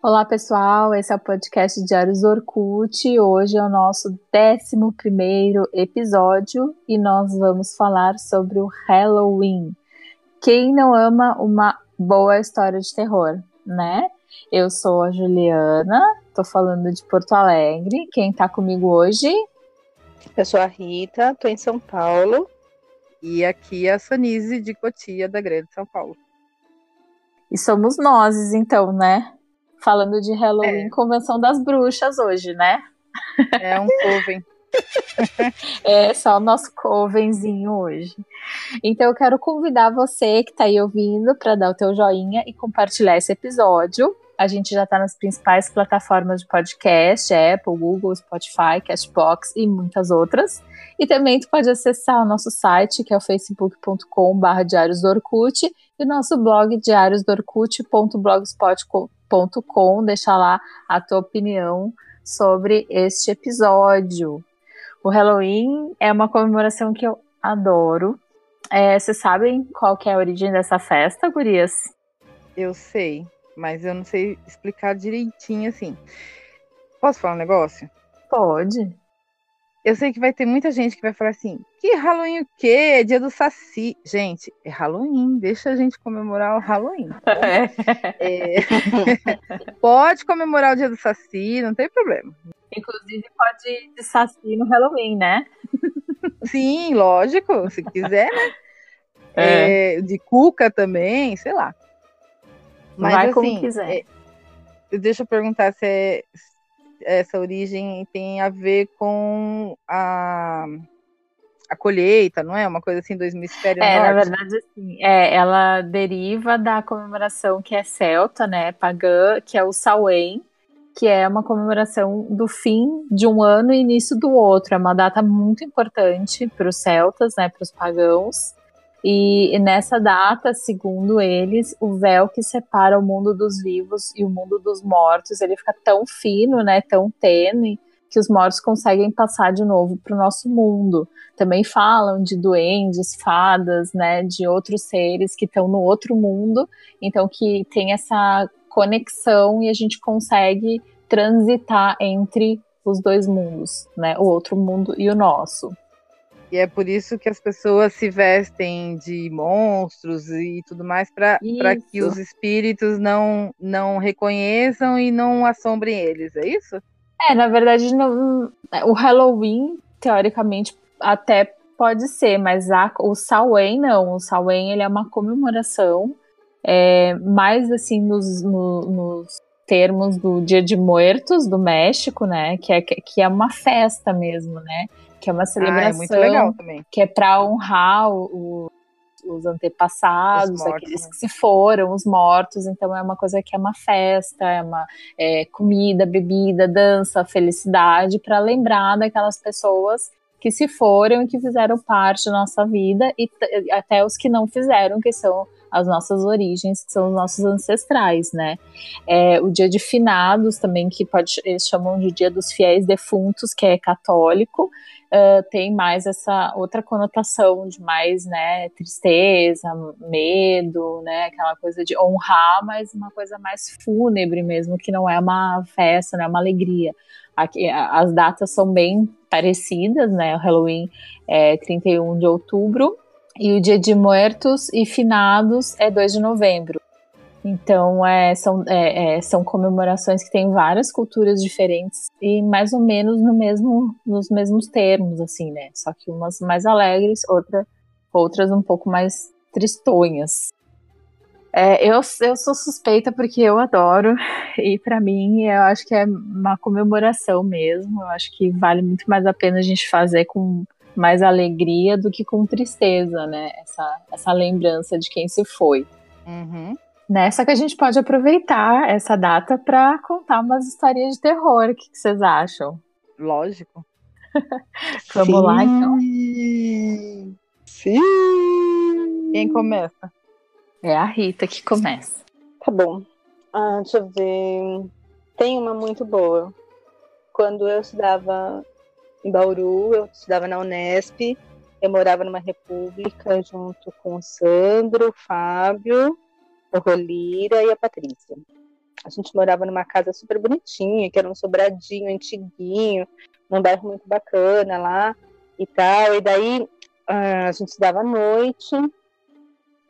Olá, pessoal. Esse é o podcast Diários Orkut. Hoje é o nosso 11 episódio e nós vamos falar sobre o Halloween. Quem não ama uma boa história de terror, né? Eu sou a Juliana, tô falando de Porto Alegre. Quem tá comigo hoje? Eu sou a Rita, tô em São Paulo. E aqui é a Sonise de Cotia, da Grande São Paulo. E somos nós, então, né? Falando de Halloween, é. Convenção das Bruxas hoje, né? É um coven. é só o nosso covenzinho hoje. Então eu quero convidar você que está aí ouvindo para dar o teu joinha e compartilhar esse episódio. A gente já está nas principais plataformas de podcast, Apple, Google, Spotify, Cashbox e muitas outras. E também tu pode acessar o nosso site, que é o facebook.com.br diários do Orkut, e nosso blog diariosdorkut.blogspot.com com deixar lá a tua opinião sobre este episódio. O Halloween é uma comemoração que eu adoro. É, vocês sabem qual é a origem dessa festa, gurias? Eu sei, mas eu não sei explicar direitinho assim. Posso falar um negócio? Pode. Eu sei que vai ter muita gente que vai falar assim: que Halloween o quê? É dia do Saci. Gente, é Halloween, deixa a gente comemorar o Halloween. É. É... pode comemorar o dia do Saci, não tem problema. Inclusive, pode ir de Saci no Halloween, né? Sim, lógico, se quiser, né? É. é de Cuca também, sei lá. Mas Vai assim, como quiser. É, deixa eu perguntar se é essa origem tem a ver com a, a colheita, não é? Uma coisa assim do hemisfério é, norte. na verdade, sim. É, ela deriva da comemoração que é celta, né, pagã, que é o Samhain, que é uma comemoração do fim de um ano e início do outro. É uma data muito importante para os celtas, né, para os pagãos. E nessa data, segundo eles, o véu que separa o mundo dos vivos e o mundo dos mortos, ele fica tão fino, né, tão tênue, que os mortos conseguem passar de novo para o nosso mundo. Também falam de duendes, fadas, né, de outros seres que estão no outro mundo, então que tem essa conexão e a gente consegue transitar entre os dois mundos, né, o outro mundo e o nosso. E é por isso que as pessoas se vestem de monstros e tudo mais para que os espíritos não não reconheçam e não assombrem eles, é isso? É, na verdade, não, o Halloween, teoricamente, até pode ser, mas a, o Samhain não. O Samhain ele é uma comemoração, é, mais assim nos, no, nos termos do Dia de Muertos do México, né? Que é, que é uma festa mesmo, né? Que é uma celebração ah, é que é para honrar o, o, os antepassados, os mortos, aqueles né? que se foram, os mortos. Então é uma coisa que é uma festa, é uma é, comida, bebida, dança, felicidade para lembrar daquelas pessoas que se foram e que fizeram parte da nossa vida e até os que não fizeram, que são as nossas origens, que são os nossos ancestrais, né? É, o dia de finados também, que pode, eles chamam de dia dos fiéis defuntos, que é católico, uh, tem mais essa outra conotação de mais, né, tristeza, medo, né, aquela coisa de honrar, mas uma coisa mais fúnebre mesmo, que não é uma festa, não é uma alegria. Aqui, as datas são bem parecidas, né, o Halloween é 31 de outubro, e o Dia de Muertos e Finados é 2 de novembro. Então, é, são, é, é, são comemorações que têm várias culturas diferentes e mais ou menos no mesmo, nos mesmos termos, assim, né? Só que umas mais alegres, outra, outras um pouco mais tristonhas. É, eu, eu sou suspeita porque eu adoro, e para mim eu acho que é uma comemoração mesmo. Eu acho que vale muito mais a pena a gente fazer com mais alegria do que com tristeza, né? Essa, essa lembrança de quem se foi. Uhum. Né? Só que a gente pode aproveitar essa data para contar umas histórias de terror. O que, que vocês acham? Lógico. Vamos Sim. lá, então? Sim! Quem começa? É a Rita que começa. Tá bom. Ah, deixa eu ver. Tem uma muito boa. Quando eu estudava em Bauru, eu estudava na Unesp, eu morava numa república junto com o Sandro, o Fábio o Rolira e a Patrícia. a gente morava numa casa super bonitinha, que era um sobradinho antiguinho, num bairro muito bacana lá e tal. E daí a gente estudava à noite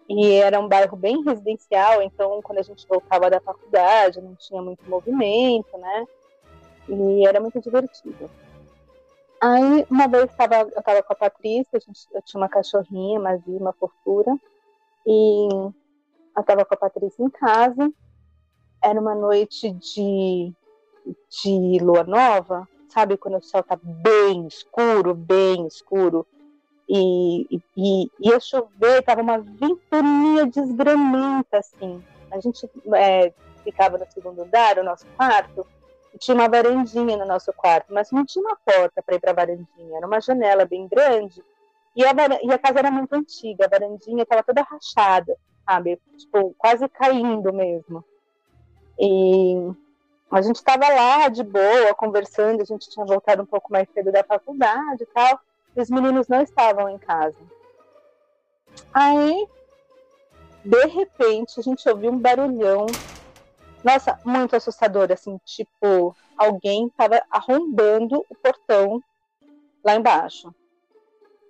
e era um bairro bem residencial, então quando a gente voltava da faculdade não tinha muito movimento, né? E era muito divertido. Aí, uma vez tava, eu estava com a Patrícia, a gente, eu tinha uma cachorrinha, Mazia, uma fofura, e eu estava com a Patrícia em casa, era uma noite de, de lua nova, sabe quando o céu tá bem escuro, bem escuro, e, e, ia chover, tava uma ventania desgramenta, assim. A gente é, ficava no segundo andar, o nosso quarto, e tinha uma varandinha no nosso quarto, mas não tinha uma porta para ir para a varandinha, era uma janela bem grande, e a, e a casa era muito antiga, a varandinha estava toda rachada, sabe? Tipo, quase caindo mesmo. E a gente estava lá de boa, conversando, a gente tinha voltado um pouco mais cedo da faculdade e tal, e os meninos não estavam em casa. Aí, de repente, a gente ouviu um barulhão, nossa, muito assustador, assim, tipo, alguém estava arrombando o portão lá embaixo.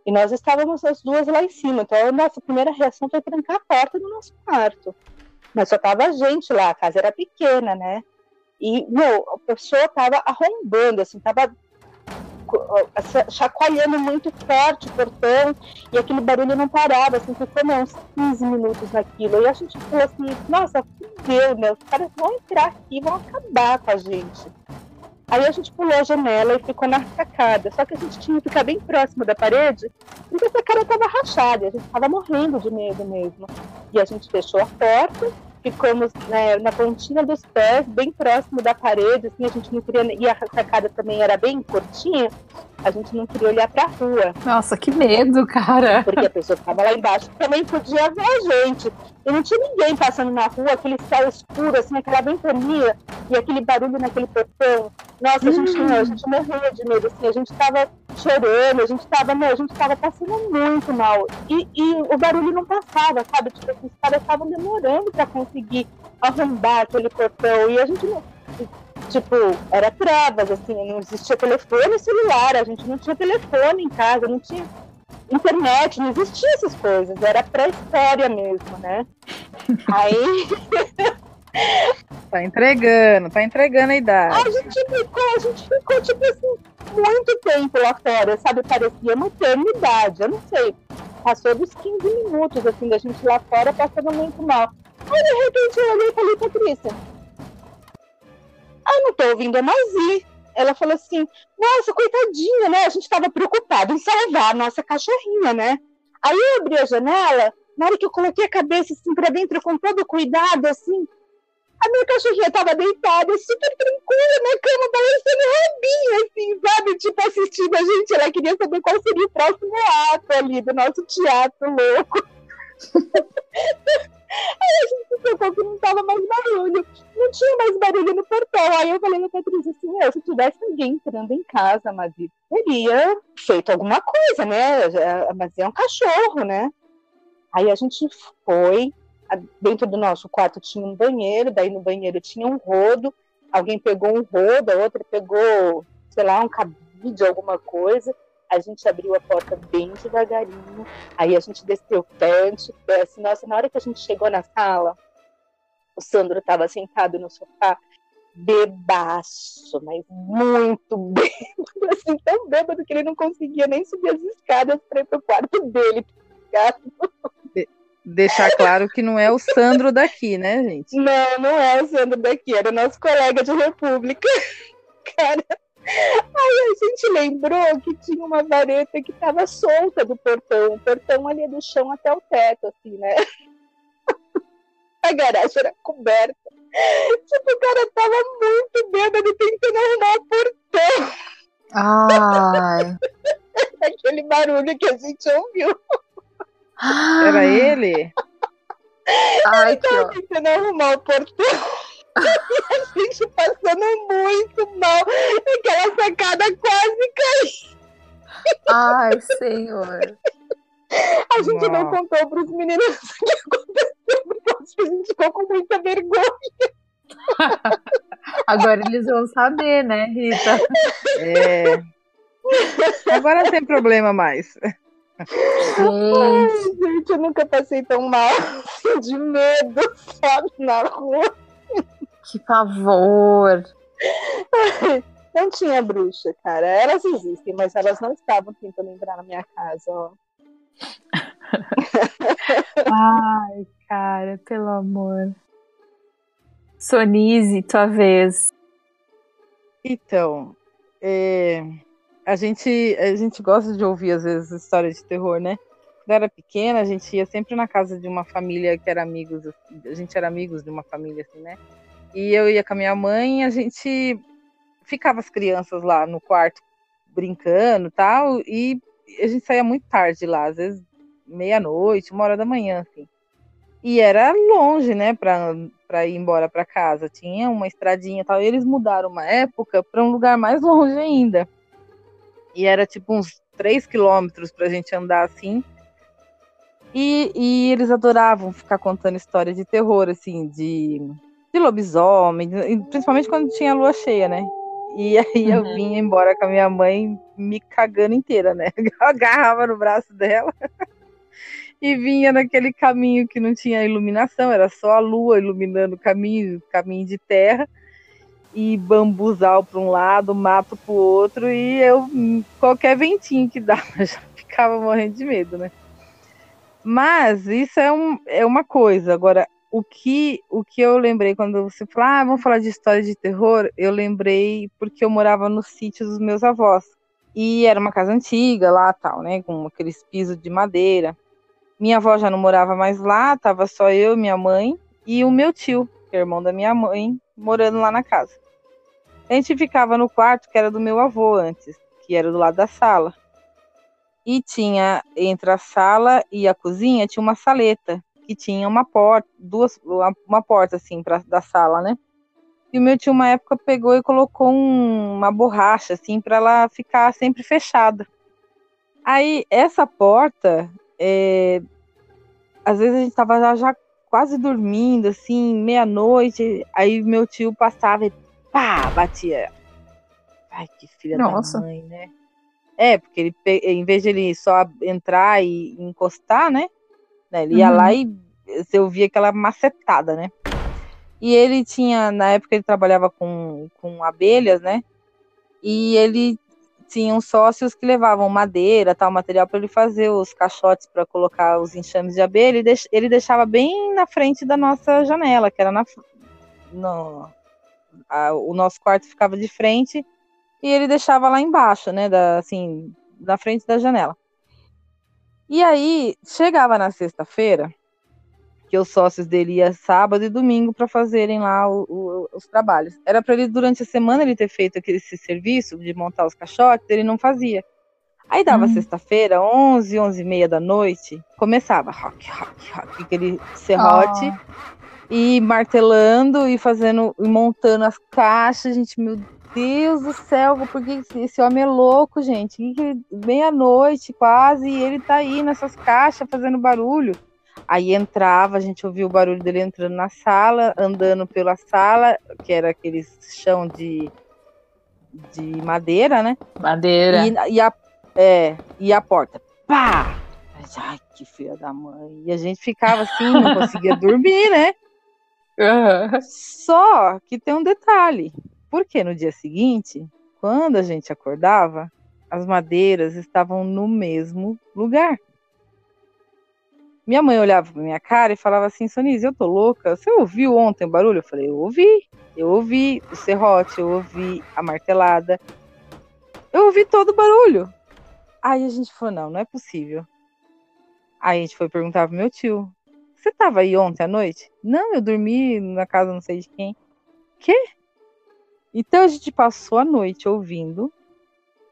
E nós estávamos as duas lá em cima, então a nossa primeira reação foi trancar a porta do nosso quarto. Mas só tava a gente lá, a casa era pequena, né? E, meu, a pessoa tava arrombando, assim, tava chacoalhando muito forte o portão e aquele barulho não parava, assim, ficou uns 15 minutos naquilo. E a gente falou assim, nossa, fudeu, né? Os caras vão entrar aqui vão acabar com a gente. Aí a gente pulou a janela e ficou na sacada. Só que a gente tinha que ficar bem próximo da parede, porque essa cara estava rachada, a gente estava morrendo de medo mesmo. E a gente fechou a porta ficamos né, na pontinha dos pés, bem próximo da parede, assim, a gente não queria, e a sacada também era bem curtinha, a gente não queria olhar pra rua. Nossa, que medo, cara! Porque a pessoa que estava lá embaixo também podia ver a gente. E não tinha ninguém passando na rua, aquele céu escuro, assim, aquela ventania e aquele barulho naquele portão. Nossa, a gente, hum. a gente morria de medo, assim, a gente tava chorando, a gente tava, meu, a gente tava passando muito mal. E, e o barulho não passava, sabe? Tipo, os caras estavam demorando para conseguir arrombar aquele portão. E a gente não. Tipo, era trevas, assim, não existia telefone celular, a gente não tinha telefone em casa, não tinha internet, não existia essas coisas, era pré-história mesmo, né? Aí. tá entregando, tá entregando a idade. A gente ficou, a gente ficou, tipo assim, muito tempo lá fora, sabe? Parecia uma eternidade, eu não sei. Passou dos 15 minutos, assim, da gente lá fora passando muito mal. Aí, de repente, eu olhei e falei, Patrícia, ah, não tô ouvindo a Nazi ela falou assim: Nossa, coitadinha, né? A gente estava preocupado em salvar a nossa cachorrinha, né? Aí eu abri a janela, na hora que eu coloquei a cabeça assim para dentro com todo cuidado, assim, a minha cachorrinha estava deitada, super tranquila na cama, balançando rabinho, assim, sabe? Tipo, assistindo a gente. Ela queria saber qual seria o próximo ato ali do nosso teatro louco. Aí a gente se que não tava mais barulho. Não tinha mais barulho no portão. Aí eu falei pra Patrícia assim, se tivesse alguém entrando em casa, mas teria feito alguma coisa, né? Mas é um cachorro, né? Aí a gente foi, dentro do nosso quarto tinha um banheiro, daí no banheiro tinha um rodo, alguém pegou um rodo, a outra pegou, sei lá, um cabide, alguma coisa a gente abriu a porta bem devagarinho, aí a gente desceu pente, assim, nossa, na hora que a gente chegou na sala, o Sandro estava sentado no sofá, bebaço, mas muito bêbado, assim, tão bêbado que ele não conseguia nem subir as escadas para ir pro quarto dele. De deixar claro que não é o Sandro daqui, né, gente? Não, não é o Sandro daqui, era nosso colega de República. Cara, Aí a gente lembrou que tinha uma vareta que estava solta do portão, o portão ali do chão até o teto, assim, né? A garagem era coberta. Tipo, o cara tava muito bêbado tentando arrumar o portão. Ai. Aquele barulho que a gente ouviu. Era ele? Ai, ele tava tentando arrumar o portão. a gente passando muito mal. Aquela sacada quase caiu. Ai, senhor. A gente Uau. não contou para os meninos o que aconteceu, porque a gente ficou com muita vergonha. Agora eles vão saber, né, Rita? É. Agora não tem problema mais. Ai, gente, eu nunca passei tão mal assim, de medo, sabe, na rua. Que pavor. Não tinha bruxa, cara. Elas existem, mas elas não estavam tentando entrar na minha casa, ó. Ai, cara, pelo amor. Sonise, tua vez. Então, é, a, gente, a gente gosta de ouvir, às vezes, histórias de terror, né? Quando era pequena, a gente ia sempre na casa de uma família que era amigos, a gente era amigos de uma família, assim, né? E eu ia com a minha mãe a gente ficava as crianças lá no quarto brincando tal, e a gente saía muito tarde lá, às vezes meia-noite, uma hora da manhã, assim. E era longe, né, pra ir embora para casa. Tinha uma estradinha e tal. E eles mudaram uma época para um lugar mais longe ainda. E era tipo uns 3 quilômetros pra gente andar assim. E, e eles adoravam ficar contando histórias de terror, assim, de, de lobisomem, principalmente quando tinha lua cheia, né? E aí eu uhum. vinha embora com a minha mãe me cagando inteira, né? Eu agarrava no braço dela e vinha naquele caminho que não tinha iluminação, era só a lua iluminando o caminho, caminho de terra, e bambuzal para um lado, mato para o outro, e eu, qualquer ventinho que dava, já ficava morrendo de medo, né? Mas isso é, um, é uma coisa. Agora, o que, o que eu lembrei quando você falou, ah, vamos falar de história de terror, eu lembrei porque eu morava no sítio dos meus avós. E era uma casa antiga lá, tal, né? Com aqueles pisos de madeira. Minha avó já não morava mais lá, tava só eu, minha mãe e o meu tio, que é irmão da minha mãe, morando lá na casa. A gente ficava no quarto que era do meu avô antes, que era do lado da sala. E tinha entre a sala e a cozinha tinha uma saleta que tinha uma porta, duas, uma porta assim para da sala, né? E o meu tio uma época pegou e colocou um, uma borracha assim para ela ficar sempre fechada. Aí essa porta é, às vezes a gente tava já, já quase dormindo, assim, meia-noite, aí meu tio passava e pá, batia. Ai, que filha Nossa. da mãe, né? É, porque ele, em vez de ele só entrar e encostar, né? né ele ia uhum. lá e você ouvia aquela macetada, né? E ele tinha, na época ele trabalhava com, com abelhas, né? E ele tinham sócios que levavam madeira, tal material para ele fazer os caixotes para colocar os enxames de abelha. Ele, ele deixava bem na frente da nossa janela, que era na no, a, o nosso quarto ficava de frente e ele deixava lá embaixo, né, da, assim, na frente da janela. E aí chegava na sexta-feira, que os sócios dele iam sábado e domingo para fazerem lá o, o, os trabalhos. Era para ele, durante a semana, ele ter feito aquele, esse serviço de montar os caixotes, ele não fazia. Aí dava hum. sexta-feira, 11, 11 e meia da noite, começava rock, rock, rock, aquele serrote, oh. E martelando e fazendo, e montando as caixas, gente, meu Deus do céu, porque esse homem é louco, gente, meia-noite quase, e ele tá aí nessas caixas fazendo barulho. Aí entrava, a gente ouvia o barulho dele entrando na sala, andando pela sala, que era aquele chão de, de madeira, né? Madeira. E, e, a, é, e a porta. Pá! Ai, que filha da mãe. E a gente ficava assim, não conseguia dormir, né? Só que tem um detalhe. Porque no dia seguinte, quando a gente acordava, as madeiras estavam no mesmo lugar. Minha mãe olhava pra minha cara e falava assim, Sonise, eu tô louca. Você ouviu ontem o barulho? Eu falei, eu ouvi. Eu ouvi o serrote, eu ouvi a martelada. Eu ouvi todo o barulho. Aí a gente falou, não, não é possível. Aí a gente foi perguntar pro meu tio, você tava aí ontem à noite? Não, eu dormi na casa não sei de quem. Quê? Então a gente passou a noite ouvindo,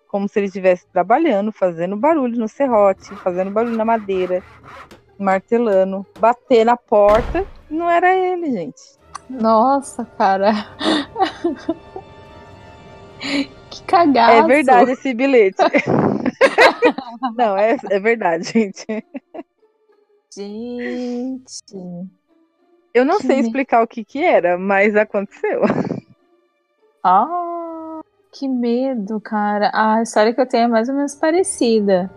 como se ele estivesse trabalhando, fazendo barulho no serrote, fazendo barulho na madeira, martelando, bater na porta. Não era ele, gente. Nossa, cara. que cagada. É verdade esse bilhete. Não, é, é verdade, gente. Gente. Eu não que sei explicar o que que era, mas aconteceu. Ah, que medo, cara. a história que eu tenho é mais ou menos parecida.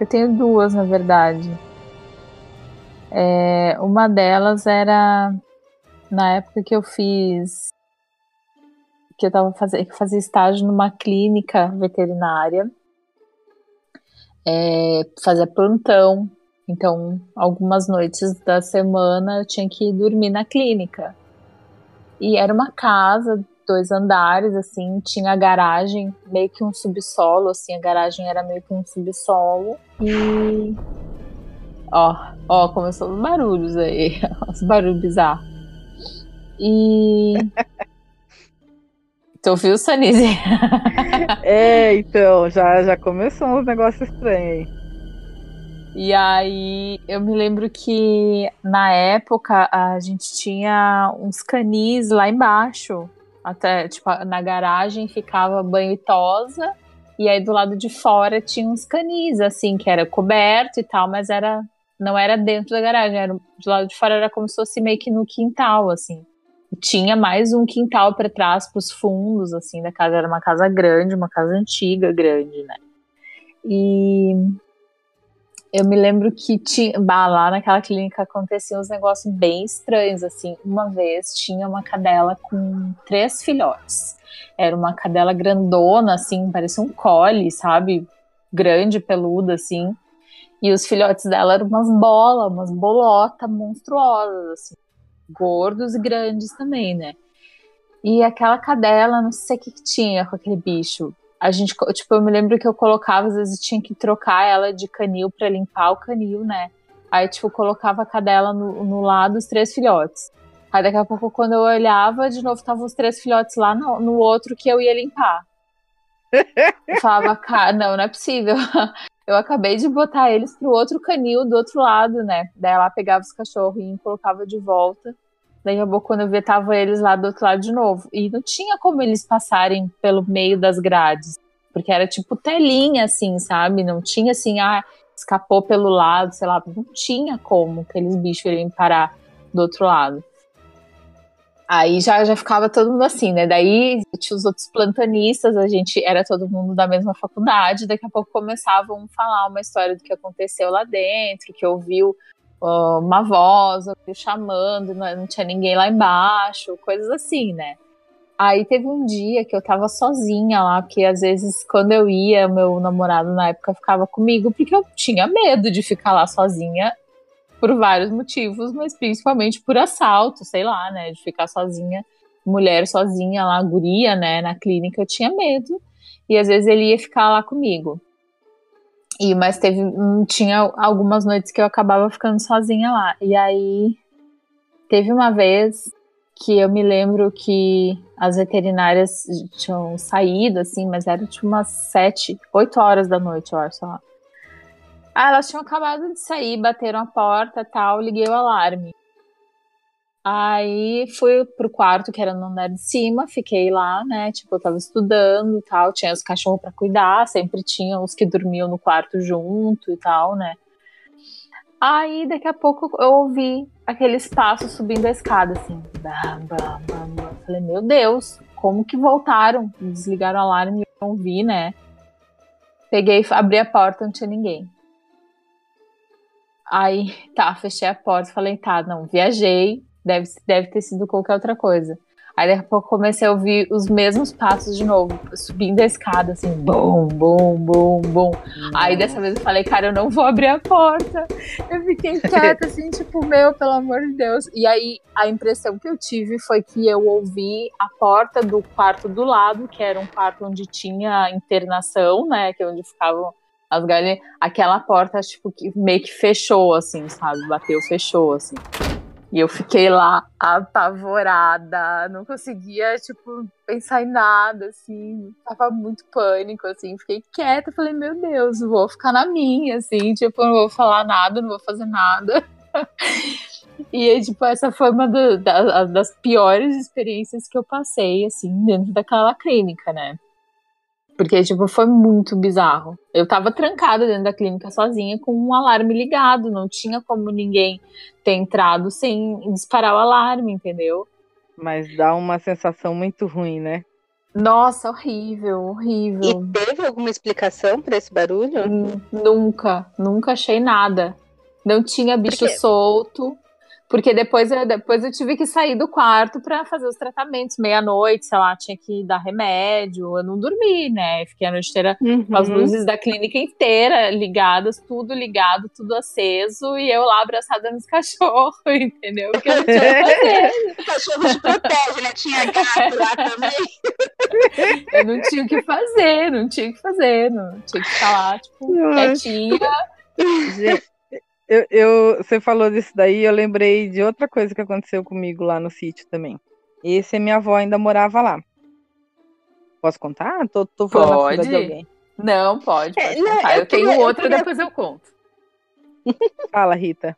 Eu tenho duas, na verdade. É, uma delas era na época que eu fiz que eu tava fazendo que fazia estágio numa clínica veterinária é, fazia plantão então algumas noites da semana eu tinha que dormir na clínica e era uma casa dois andares assim tinha garagem meio que um subsolo assim a garagem era meio que um subsolo e Ó, ó, começou os barulhos aí. Os barulhos bizarros. E. Tu ouviu, Sanise? é, então, já, já começou uns negócios estranhos aí. E aí, eu me lembro que na época a gente tinha uns canis lá embaixo. Até, tipo, na garagem ficava banho e tosa. E aí do lado de fora tinha uns canis, assim, que era coberto e tal, mas era não era dentro da garagem, era do lado de fora era como se fosse meio que no quintal, assim. E tinha mais um quintal para trás, para os fundos, assim, da casa. Era uma casa grande, uma casa antiga, grande, né? E eu me lembro que tinha, lá naquela clínica aconteciam uns negócios bem estranhos, assim. Uma vez tinha uma cadela com três filhotes. Era uma cadela grandona, assim, parecia um collie, sabe? Grande, peluda, assim. E os filhotes dela eram umas bolas, umas bolotas monstruosas, assim. Gordos e grandes também, né? E aquela cadela, não sei o que, que tinha com aquele bicho. A gente, tipo, eu me lembro que eu colocava, às vezes tinha que trocar ela de canil para limpar o canil, né? Aí, tipo, colocava a cadela no, no lado dos três filhotes. Aí daqui a pouco, quando eu olhava, de novo estavam os três filhotes lá no, no outro que eu ia limpar. Eu falava, cara, não, não é possível. eu acabei de botar eles pro outro canil do outro lado, né? Daí ela pegava os cachorrinhos e colocava de volta. Daí a pouco, quando eu vi, tava eles lá do outro lado de novo. E não tinha como eles passarem pelo meio das grades. Porque era tipo telinha, assim, sabe? Não tinha assim, ah, escapou pelo lado, sei lá. Não tinha como aqueles bichos irem parar do outro lado. Aí já, já ficava todo mundo assim, né? Daí tinha os outros plantanistas, a gente era todo mundo da mesma faculdade, daqui a pouco começavam a falar uma história do que aconteceu lá dentro, que ouviu uma voz, chamando, não tinha ninguém lá embaixo, coisas assim, né? Aí teve um dia que eu tava sozinha lá, porque às vezes quando eu ia, meu namorado na época ficava comigo, porque eu tinha medo de ficar lá sozinha por vários motivos, mas principalmente por assalto, sei lá, né? De ficar sozinha, mulher sozinha lá, guria, né? Na clínica, eu tinha medo. E às vezes ele ia ficar lá comigo. E, mas teve, hum, tinha algumas noites que eu acabava ficando sozinha lá. E aí teve uma vez que eu me lembro que as veterinárias tinham saído, assim, mas era tipo umas sete, oito horas da noite, eu acho, lá. Ah, elas tinham acabado de sair, bateram a porta tal, liguei o alarme. Aí fui pro quarto, que era no andar de cima, fiquei lá, né? Tipo, eu tava estudando e tal, tinha os cachorros para cuidar, sempre tinha os que dormiam no quarto junto e tal, né? Aí daqui a pouco eu ouvi aqueles passos subindo a escada, assim. Bam, bam, bam, bam. Falei, meu Deus, como que voltaram? Desligaram o alarme e não vi, né? Peguei, abri a porta, não tinha ninguém. Aí, tá, fechei a porta, falei, tá, não, viajei, deve, deve ter sido qualquer outra coisa. Aí daqui a pouco comecei a ouvir os mesmos passos de novo, subindo a escada, assim, bum, bum, bum, bum. Aí dessa vez eu falei, cara, eu não vou abrir a porta. Eu fiquei quieta, assim, tipo, meu, pelo amor de Deus. E aí a impressão que eu tive foi que eu ouvi a porta do quarto do lado, que era um quarto onde tinha internação, né, que é onde ficavam as galinhas, aquela porta, tipo, que meio que fechou, assim, sabe? Bateu, fechou, assim. E eu fiquei lá apavorada, não conseguia, tipo, pensar em nada, assim, tava muito pânico, assim, fiquei quieta, falei, meu Deus, vou ficar na minha, assim, tipo, não vou falar nada, não vou fazer nada. e, tipo, essa foi uma do, da, das piores experiências que eu passei, assim, dentro daquela clínica, né? Porque, tipo, foi muito bizarro. Eu tava trancada dentro da clínica sozinha com um alarme ligado. Não tinha como ninguém ter entrado sem disparar o alarme, entendeu? Mas dá uma sensação muito ruim, né? Nossa, horrível, horrível. E teve alguma explicação para esse barulho? N nunca, nunca achei nada. Não tinha bicho solto. Porque depois eu, depois eu tive que sair do quarto para fazer os tratamentos, meia-noite, sei lá, tinha que dar remédio. Eu não dormi, né? Fiquei a noite inteira uhum. com as uhum. luzes da clínica inteira ligadas, tudo ligado, tudo aceso, e eu lá abraçada nos cachorros, entendeu? Porque eu não tinha o que fazer. o cachorro te protege, né? Tinha gato lá também. eu não tinha o que fazer, não tinha o que fazer, não tinha que ficar lá, tipo, quietinha. Eu, eu, você falou disso daí, eu lembrei de outra coisa que aconteceu comigo lá no sítio também. Esse, minha avó ainda morava lá. Posso contar? Tô, tô falando pode. de alguém. Não, pode, pode é, não, eu, eu, tenho queria, outra, eu queria... depois eu conto. Fala, Rita.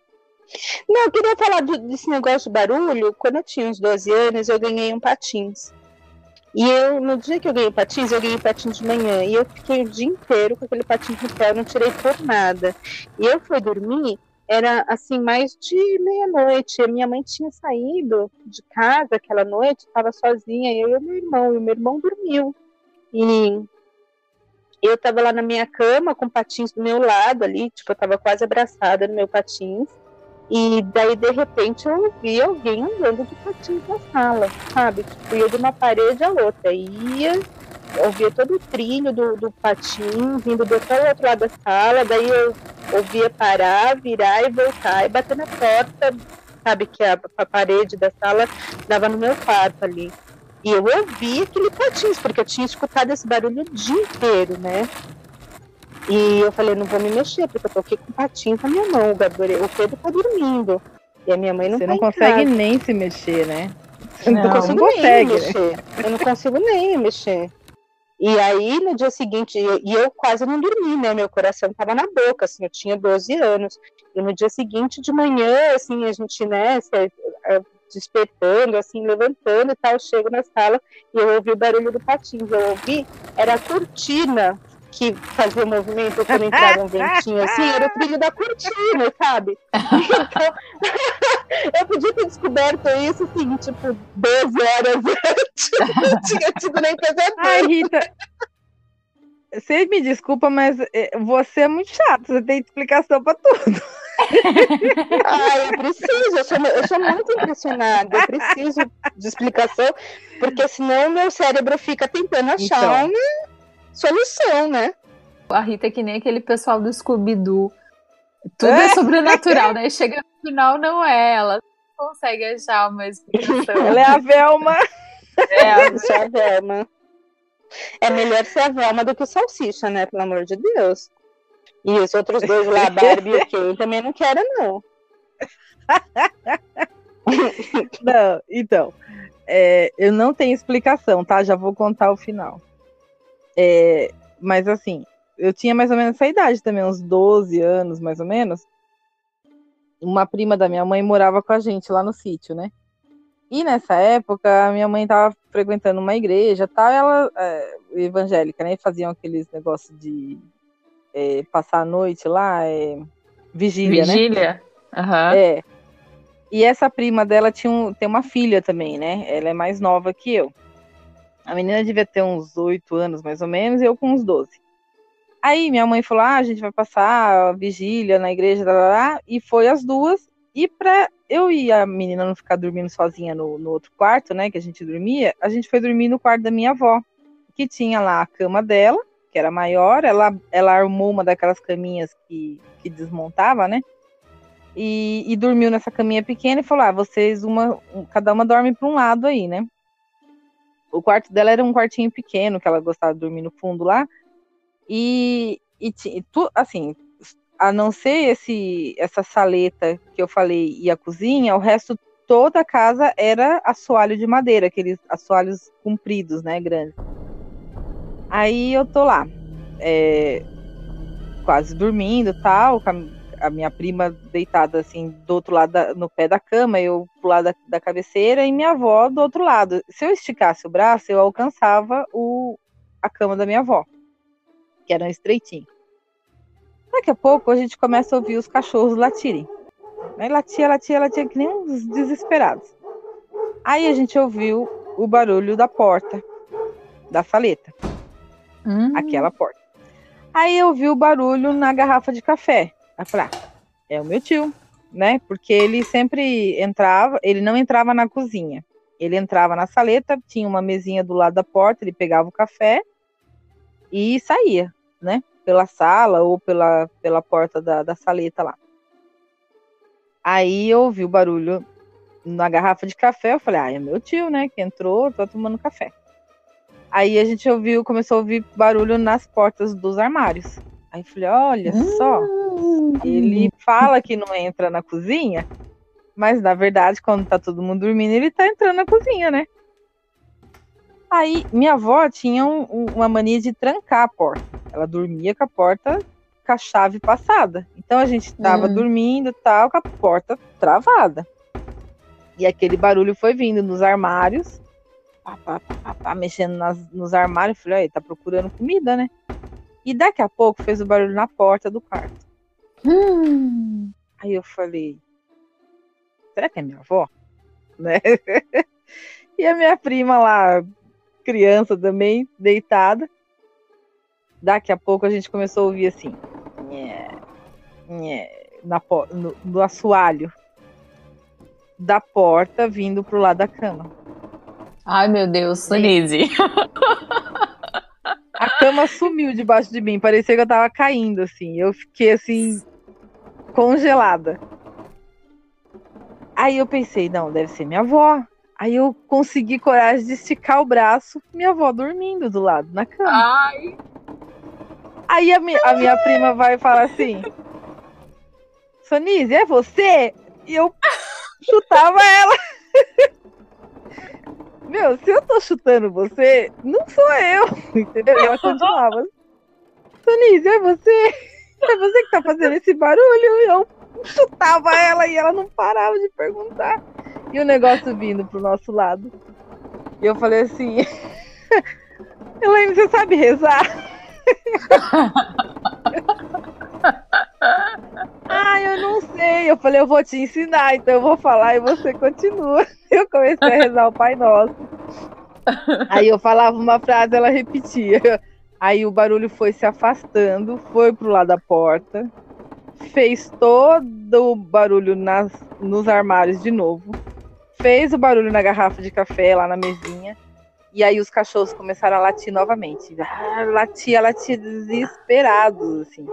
Não, eu queria falar do, desse negócio de barulho. Quando eu tinha uns 12 anos, eu ganhei um patins. E eu, no dia que eu ganhei patins, eu ganhei patins de manhã. E eu fiquei o dia inteiro com aquele patins no pé, eu não tirei por nada. E eu fui dormir, era assim, mais de meia-noite. A minha mãe tinha saído de casa aquela noite, estava sozinha, eu e meu irmão, e o meu irmão dormiu. E eu estava lá na minha cama com patins do meu lado ali, tipo, eu estava quase abraçada no meu patins. E daí, de repente, eu ouvi alguém andando de patins na sala, sabe? Tipo, ia de uma parede à outra. Ia, ouvia todo o trilho do, do patins, vindo do outro lado da sala. Daí eu ouvia parar, virar e voltar e bater na porta, sabe? Que a, a parede da sala dava no meu quarto ali. E eu ouvi aquele patins, porque eu tinha escutado esse barulho o dia inteiro, né? E eu falei, não vou me mexer, porque eu tô aqui com o patinho na minha mão, o, Gabriel, o Pedro tá dormindo. E a minha mãe não Você tá não consegue nem se mexer, né? Não, não consigo não consegue, nem mexer. Eu não consigo nem mexer. E aí, no dia seguinte, e eu quase não dormi, né? Meu coração tava na boca, assim, eu tinha 12 anos. E no dia seguinte, de manhã, assim, a gente, né, despertando, assim, levantando e tal, eu chego na sala e eu ouvi o barulho do patins. Eu ouvi, era a cortina que fazia movimento quando entrava um ventinho assim, era o trilho da cortina, sabe? Então, eu podia ter descoberto isso, assim, tipo, 12 horas antes. Não tinha tido nem pesadelo. Ai, Rita. Você me desculpa, mas é, você é muito chato, você tem explicação para tudo. Ai, eu preciso, eu sou, eu sou muito impressionada, eu preciso de explicação, porque senão meu cérebro fica tentando achar então, uma solução, né? A Rita é que nem aquele pessoal do Scooby-Doo. Tudo é, é sobrenatural, daí chega no final, não é. Ela não consegue achar uma explicação. Ela é a Velma. É, a, é a Velma. É melhor ser a Velma do que o Salsicha, né? Pelo amor de Deus. E os outros dois lá, Barbie e o Ken, também não quero, não. não, então. É, eu não tenho explicação, tá? Já vou contar o final. É, mas assim, eu tinha mais ou menos essa idade também, uns 12 anos, mais ou menos. Uma prima da minha mãe morava com a gente lá no sítio, né? E nessa época, a minha mãe estava frequentando uma igreja, tal, ela é, evangélica, né? Faziam aqueles negócios de é, passar a noite lá, é, vigília, vigília? né? Uhum. É. E essa prima dela tinha um, tem uma filha também, né? Ela é mais nova que eu. A menina devia ter uns oito anos, mais ou menos, e eu com uns 12. Aí minha mãe falou: ah, a gente vai passar vigília na igreja, blá, blá, blá, e foi as duas. E para eu e a menina não ficar dormindo sozinha no, no, outro quarto, né, que a gente dormia, a gente foi dormir no quarto da minha avó, que tinha lá a cama dela, que era maior, ela, ela armou uma daquelas caminhas que, que desmontava, né, e, e dormiu nessa caminha pequena e falou: ah, vocês, uma, cada uma dorme para um lado aí, né o quarto dela era um quartinho pequeno, que ela gostava de dormir no fundo lá. E, e tu, assim, a não ser esse essa saleta que eu falei e a cozinha, o resto toda a casa era assoalho de madeira, aqueles assoalhos compridos, né, grandes. Aí eu tô lá, é, quase dormindo, tal, a minha prima deitada assim do outro lado da, no pé da cama, eu pro lado da, da, cabeceira e minha avó do outro lado. Se eu esticasse o braço, eu alcançava o, a cama da minha avó. que eram estreitinhos. Daqui a pouco a gente começa a ouvir os cachorros latirem. Aí latia, latia, latia, que nem uns desesperados. Aí a gente ouviu o barulho da porta, da saleta. Hum. Aquela porta. Aí eu vi o barulho na garrafa de café. Aí falei, ah, é o meu tio, né? Porque ele sempre entrava, ele não entrava na cozinha. Ele entrava na saleta, tinha uma mesinha do lado da porta, ele pegava o café e saía, né? Pela sala ou pela, pela porta da, da saleta lá. Aí eu ouvi o barulho na garrafa de café, eu falei, ah, é meu tio, né, que entrou, tô tomando café. Aí a gente ouviu, começou a ouvir barulho nas portas dos armários. Aí eu falei, olha só, ele fala que não entra na cozinha, mas na verdade, quando tá todo mundo dormindo, ele tá entrando na cozinha, né? Aí minha avó tinha um, uma mania de trancar a porta. Ela dormia com a porta com a chave passada. Então a gente tava hum. dormindo tal, com a porta travada. E aquele barulho foi vindo nos armários, pá, pá, pá, mexendo nas, nos armários. Falei, aí, tá procurando comida, né? E daqui a pouco fez o barulho na porta do quarto. Hum. Aí eu falei, será que é minha avó? Né? e a minha prima lá, criança também, deitada. Daqui a pouco a gente começou a ouvir assim, nhé, nhé, na, no, no assoalho da porta vindo pro lado da cama. Ai, meu Deus, Sonise. A cama sumiu debaixo de mim, parecia que eu tava caindo, assim. Eu fiquei assim, congelada. Aí eu pensei, não, deve ser minha avó. Aí eu consegui coragem de esticar o braço, minha avó dormindo do lado, na cama. Ai. Aí a, mi a minha prima vai falar assim: Sonise, é você? E eu chutava ela. Meu, se eu tô chutando você, não sou eu, entendeu? E ela continuava. Sonise, é você? É você que tá fazendo esse barulho? E eu chutava ela e ela não parava de perguntar. E o negócio vindo pro nosso lado. E eu falei assim: Elaine, você sabe rezar? ah, eu não sei. Eu falei, eu vou te ensinar, então eu vou falar e você continua. Eu comecei a rezar o Pai Nosso. Aí eu falava uma frase, ela repetia. Aí o barulho foi se afastando, foi pro lado da porta, fez todo o barulho nas, nos armários de novo, fez o barulho na garrafa de café lá na mesinha e aí os cachorros começaram a latir novamente. Ah, latia, latia desesperados, assim.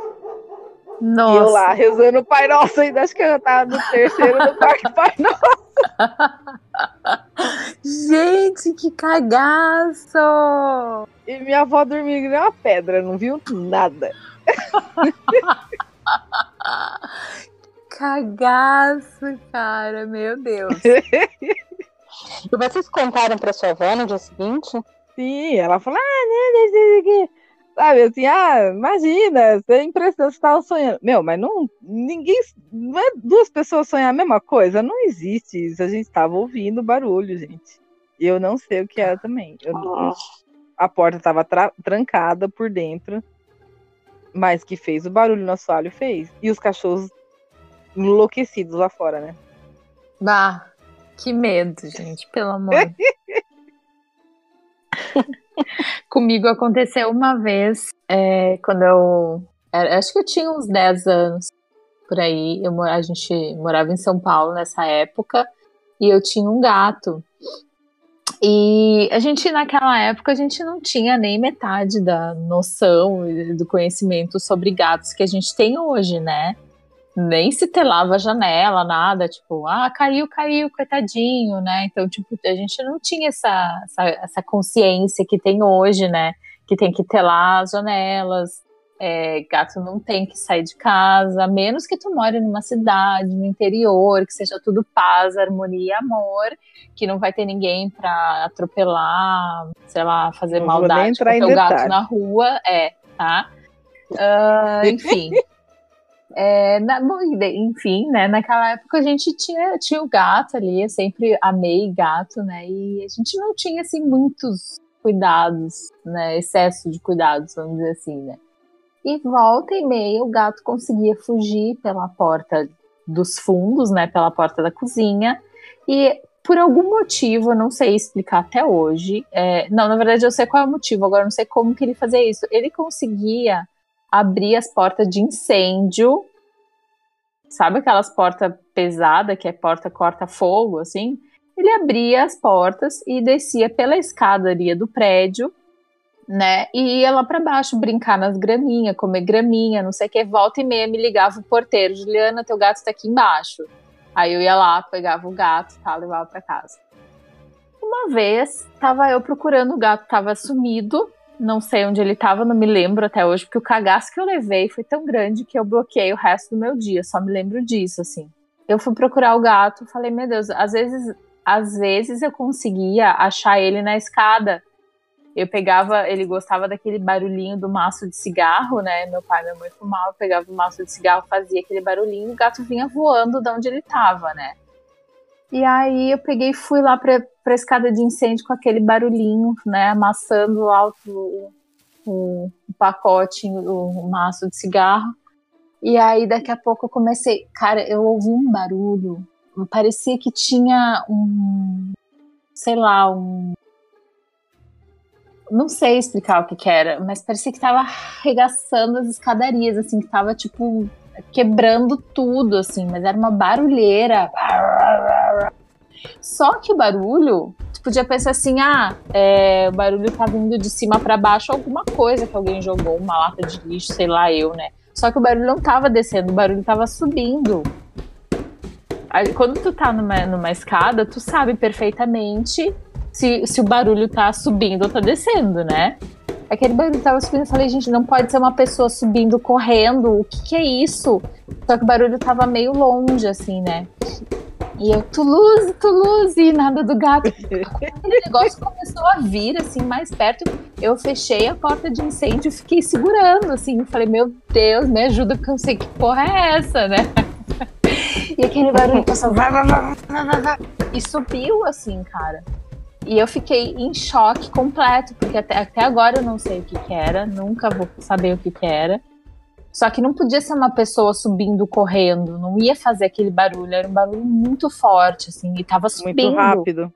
Nossa. E eu lá, rezando o Pai Nosso, ainda acho que eu tava no terceiro no quarto Pai Nosso. Gente, que cagaço! E minha avó dormindo em uma pedra, não viu nada. cagaço, cara, meu Deus. E vocês contaram para sua avó no dia seguinte? Sim, ela falou, ah, né, sabe, assim, ah, imagina, você é impressionante, você estava sonhando. Meu, mas não, ninguém, não é duas pessoas sonhar a mesma coisa, não existe isso, a gente estava ouvindo barulho, gente. E eu não sei o que era também. Eu, a porta estava trancada por dentro, mas que fez o barulho no assoalho, fez. E os cachorros enlouquecidos lá fora, né? Bah, que medo, gente, pelo amor. Comigo aconteceu uma vez, é, quando eu. Acho que eu tinha uns 10 anos por aí. Eu, a gente morava em São Paulo nessa época e eu tinha um gato. E a gente, naquela época, a gente não tinha nem metade da noção do conhecimento sobre gatos que a gente tem hoje, né? Nem se telava a janela, nada, tipo, ah, caiu, caiu, coitadinho, né? Então, tipo, a gente não tinha essa, essa, essa consciência que tem hoje, né? Que tem que telar as janelas, é, gato não tem que sair de casa, a menos que tu more numa cidade, no interior, que seja tudo paz, harmonia amor, que não vai ter ninguém pra atropelar, sei lá, fazer não maldade com o gato na rua, é, tá? Uh, enfim. É, na, bom, enfim, né? Naquela época a gente tinha, tinha o gato ali, eu sempre amei gato, né? E a gente não tinha assim muitos cuidados, né? Excesso de cuidados, vamos dizer assim, né? e volta e meia o gato conseguia fugir pela porta dos fundos, né, pela porta da cozinha, e por algum motivo, eu não sei explicar até hoje, é, não, na verdade eu sei qual é o motivo, agora não sei como que ele fazia isso, ele conseguia abrir as portas de incêndio, sabe aquelas portas pesadas, que é porta corta-fogo, assim? Ele abria as portas e descia pela escadaria do prédio né? E ia lá para baixo brincar nas graminhas, comer graminha, não sei o que. Volta e meia me ligava o porteiro: Juliana, teu gato está aqui embaixo. Aí eu ia lá, pegava o gato, tá, levava para casa. Uma vez, tava eu procurando o gato, tava sumido. Não sei onde ele tava, não me lembro até hoje, porque o cagaço que eu levei foi tão grande que eu bloqueei o resto do meu dia. Só me lembro disso, assim. Eu fui procurar o gato, falei, meu Deus, às vezes, às vezes eu conseguia achar ele na escada eu pegava, ele gostava daquele barulhinho do maço de cigarro, né? Meu pai e minha mãe fumavam, pegava o maço de cigarro, fazia aquele barulhinho, o gato vinha voando de onde ele tava, né? E aí eu peguei e fui lá pra, pra escada de incêndio com aquele barulhinho, né? Amassando lá o, o, o pacote, o, o maço de cigarro. E aí daqui a pouco eu comecei, cara, eu ouvi um barulho, parecia que tinha um, sei lá, um não sei explicar o que, que era, mas parecia que tava arregaçando as escadarias, assim, que tava, tipo, quebrando tudo, assim, mas era uma barulheira. Só que o barulho, tu podia pensar assim, ah, é, o barulho tá vindo de cima para baixo, alguma coisa que alguém jogou, uma lata de lixo, sei lá eu, né? Só que o barulho não tava descendo, o barulho tava subindo. Aí, quando tu tá numa, numa escada, tu sabe perfeitamente se, se o barulho tá subindo ou tá descendo, né? Aquele barulho tava subindo, eu falei, gente, não pode ser uma pessoa subindo correndo, o que que é isso? Só que o barulho tava meio longe, assim, né? E eu, Toulouse, Toulouse, e nada do gato. Aquele negócio começou a vir, assim, mais perto. Eu fechei a porta de incêndio e fiquei segurando, assim. Falei, meu Deus, me ajuda, porque eu não sei que porra é essa, né? E aquele barulho passou, vai, vai, vai, vai, vai, e subiu, assim, cara. E eu fiquei em choque completo, porque até, até agora eu não sei o que, que era, nunca vou saber o que, que era. Só que não podia ser uma pessoa subindo, correndo, não ia fazer aquele barulho, era um barulho muito forte, assim, e tava subindo. Muito rápido.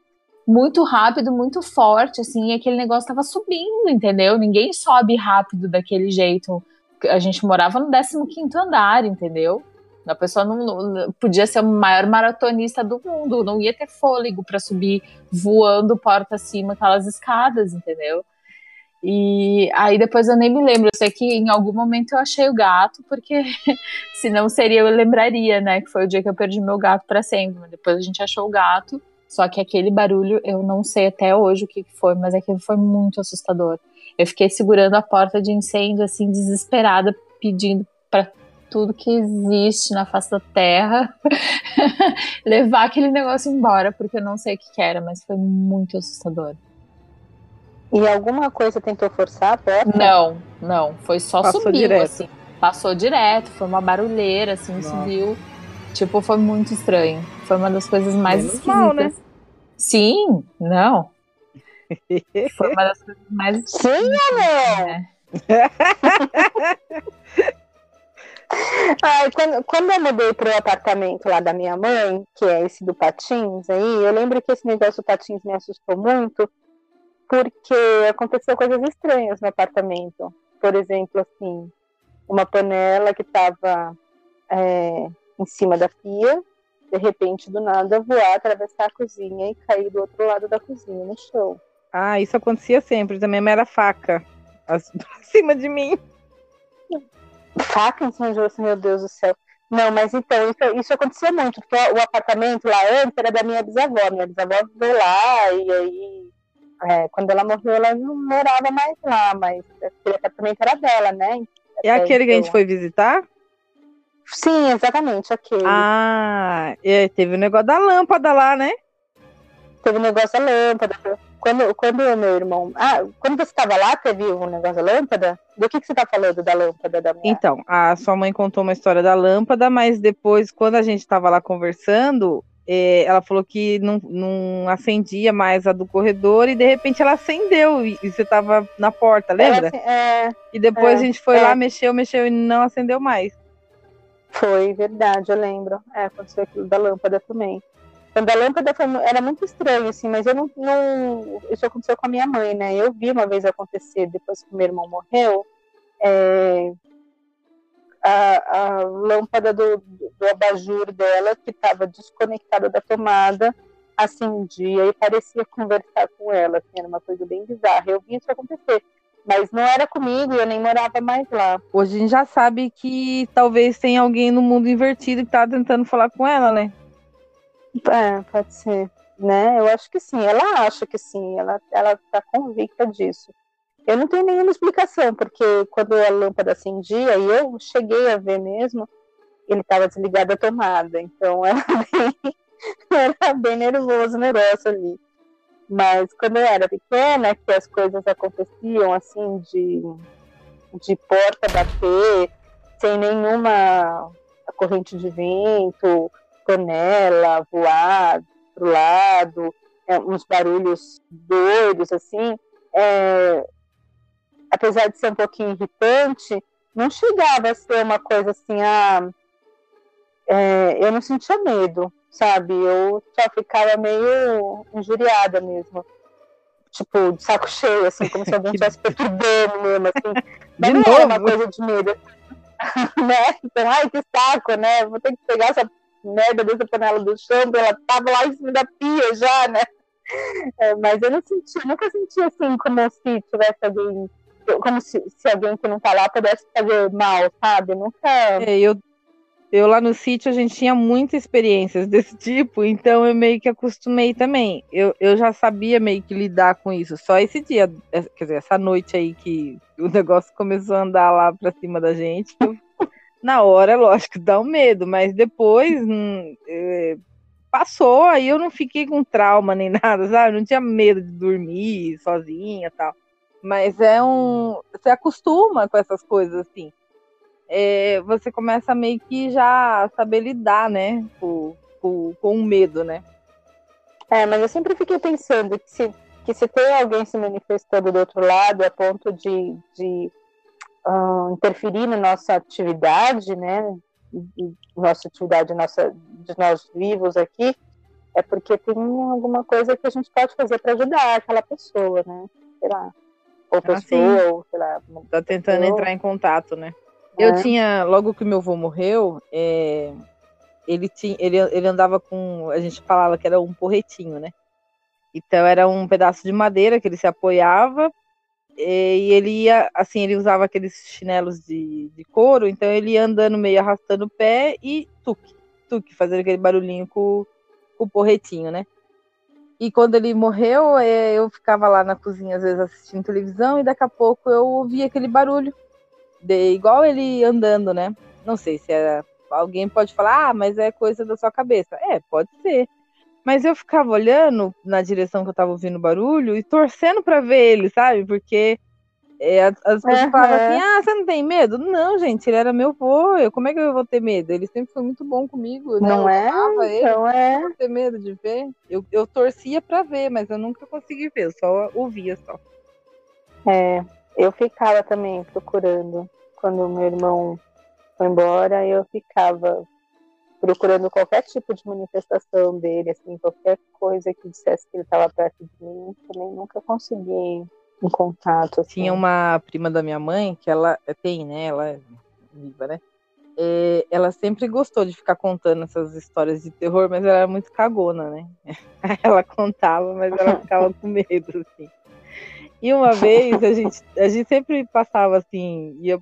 Muito rápido, muito forte, assim, e aquele negócio tava subindo, entendeu? Ninguém sobe rápido daquele jeito. A gente morava no 15 andar, entendeu? A pessoa não, não, podia ser o maior maratonista do mundo, não ia ter fôlego para subir voando porta acima aquelas escadas, entendeu? E aí depois eu nem me lembro, eu sei que em algum momento eu achei o gato, porque se não seria eu lembraria, né, que foi o dia que eu perdi meu gato para sempre. Depois a gente achou o gato, só que aquele barulho eu não sei até hoje o que foi, mas aquilo foi muito assustador. Eu fiquei segurando a porta de incêndio assim desesperada, pedindo tudo que existe na face da Terra, levar aquele negócio embora, porque eu não sei o que, que era, mas foi muito assustador. E alguma coisa tentou forçar a porta? Não, não, foi só Passou subiu, direto. assim. Passou direto, foi uma barulheira, assim, Nossa. subiu. Tipo, foi muito estranho. Foi uma das coisas mais Menos esquisitas. Mal, né? Sim, não. Foi uma das coisas mais Sim? Né? Ai, quando, quando eu mudei para o apartamento lá da minha mãe, que é esse do Patins aí, eu lembro que esse negócio do Patins me assustou muito, porque aconteceu coisas estranhas no apartamento. Por exemplo, assim, uma panela que estava é, em cima da pia, de repente, do nada, voar, atravessar a cozinha e cair do outro lado da cozinha, no chão. Ah, isso acontecia sempre, também era faca acima de mim faca em São José, meu Deus do céu. Não, mas então, isso, isso acontecia muito, porque o apartamento lá antes era da minha bisavó. Minha bisavó veio lá, e aí, é, quando ela morreu, ela não morava mais lá, mas aquele apartamento era dela, né? É aquele que a gente foi visitar? Sim, exatamente, aquele. Ah, é, teve o negócio da lâmpada lá, né? Teve o negócio da lâmpada. Quando, quando o meu irmão. Ah, quando você estava lá, teve um negócio da lâmpada? Do que, que você está falando da lâmpada da minha? Então, a sua mãe contou uma história da lâmpada, mas depois, quando a gente estava lá conversando, é, ela falou que não, não acendia mais a do corredor e de repente ela acendeu e, e você tava na porta, lembra? É, e depois é, a gente foi é. lá, mexeu, mexeu e não acendeu mais. Foi verdade, eu lembro. É, aconteceu aquilo da lâmpada também. Quando a lâmpada foi, era muito estranho, assim, mas eu não, não, Isso aconteceu com a minha mãe, né? Eu vi uma vez acontecer depois que meu irmão morreu. É, a, a, lâmpada do, do abajur dela, que estava desconectada da tomada, acendia e parecia conversar com ela. Assim, era uma coisa bem bizarra. Eu vi isso acontecer. Mas não era comigo, eu nem morava mais lá. Hoje a gente já sabe que talvez tenha alguém no mundo invertido que tá tentando falar com ela, né? É, pode ser. Né? Eu acho que sim. Ela acha que sim. Ela, ela tá convicta disso. Eu não tenho nenhuma explicação, porque quando a lâmpada acendia, e eu cheguei a ver mesmo, ele estava desligado a tomada. Então era bem, era bem nervoso o negócio ali. Mas quando eu era pequena, que as coisas aconteciam assim de, de porta bater, sem nenhuma corrente de vento, panela voar pro lado, é, uns barulhos doidos assim, é, apesar de ser um pouquinho irritante, não chegava a ser uma coisa assim, ah, é, eu não sentia medo, sabe? Eu só ficava meio injuriada mesmo. Tipo, de saco cheio, assim, como se alguém estivesse perturbando mesmo, assim. Mas não novo? era uma coisa de medo. né? Então, ai, que saco, né? Vou ter que pegar essa merda dessa panela do chão, ela tava lá em cima da pia já, né? É, mas eu não senti, nunca senti assim, como se tivesse alguém, como se, se alguém que não tá lá pudesse fazer mal, sabe? Nunca. É, eu, eu lá no sítio a gente tinha muitas experiências desse tipo, então eu meio que acostumei também. Eu, eu já sabia meio que lidar com isso. Só esse dia, é, quer dizer, essa noite aí que o negócio começou a andar lá pra cima da gente, eu- na hora, lógico, dá um medo, mas depois hum, é, passou, aí eu não fiquei com trauma nem nada, sabe? Não tinha medo de dormir sozinha tal. Mas é um. Você acostuma com essas coisas assim é, você começa meio que já saber lidar, né, com, com, com o medo, né? É, mas eu sempre fiquei pensando que se, que se tem alguém se manifestando do outro lado a ponto de, de ah, interferir na nossa atividade, né? e- Nossa atividade, nossa, de nós vivos aqui, é porque tem alguma coisa que a gente pode fazer para ajudar aquela pessoa, né? Sei lá. Ou pessoa, sim. ou sei lá. Tá tentando pessoa, entrar em contato, né? né? Eu tinha, logo que meu avô morreu, é, ele, tinha, ele, ele andava com, a gente falava que era um porretinho, né? Então era um pedaço de madeira que ele se apoiava e, ele ia, assim, ele usava aqueles chinelos de, de couro, então ele ia andando meio arrastando o pé e tuque, tuque, fazendo aquele barulhinho com, com o porretinho, né? E quando ele morreu, é, eu ficava lá na cozinha, às vezes, assistindo televisão, e daqui a pouco eu ouvia aquele barulho de, igual ele andando, né? Não sei se era. Alguém pode falar, ah, mas é coisa da sua cabeça. É, pode ser. Mas eu ficava olhando na direção que eu tava ouvindo o barulho e torcendo pra ver ele, sabe? Porque é, as, as pessoas Aham. falavam assim: ah, você não tem medo? Não, gente, ele era meu. Eu, como é que eu vou ter medo? Ele sempre foi muito bom comigo. né? Não eu é? ele. Então é. Eu ter medo de ver. Eu, eu torcia pra ver, mas eu nunca consegui ver, eu só ouvia só. É, eu ficava também procurando. Quando meu irmão foi embora, eu ficava procurando qualquer tipo de manifestação dele, assim, qualquer coisa que dissesse que ele estava perto de mim, também nunca consegui um contato. Assim. Tinha uma prima da minha mãe, que ela tem, né? Ela é viva, né? É, ela sempre gostou de ficar contando essas histórias de terror, mas ela era muito cagona, né? Ela contava, mas ela ficava com medo, assim. E uma vez a gente, a gente sempre passava assim, ia,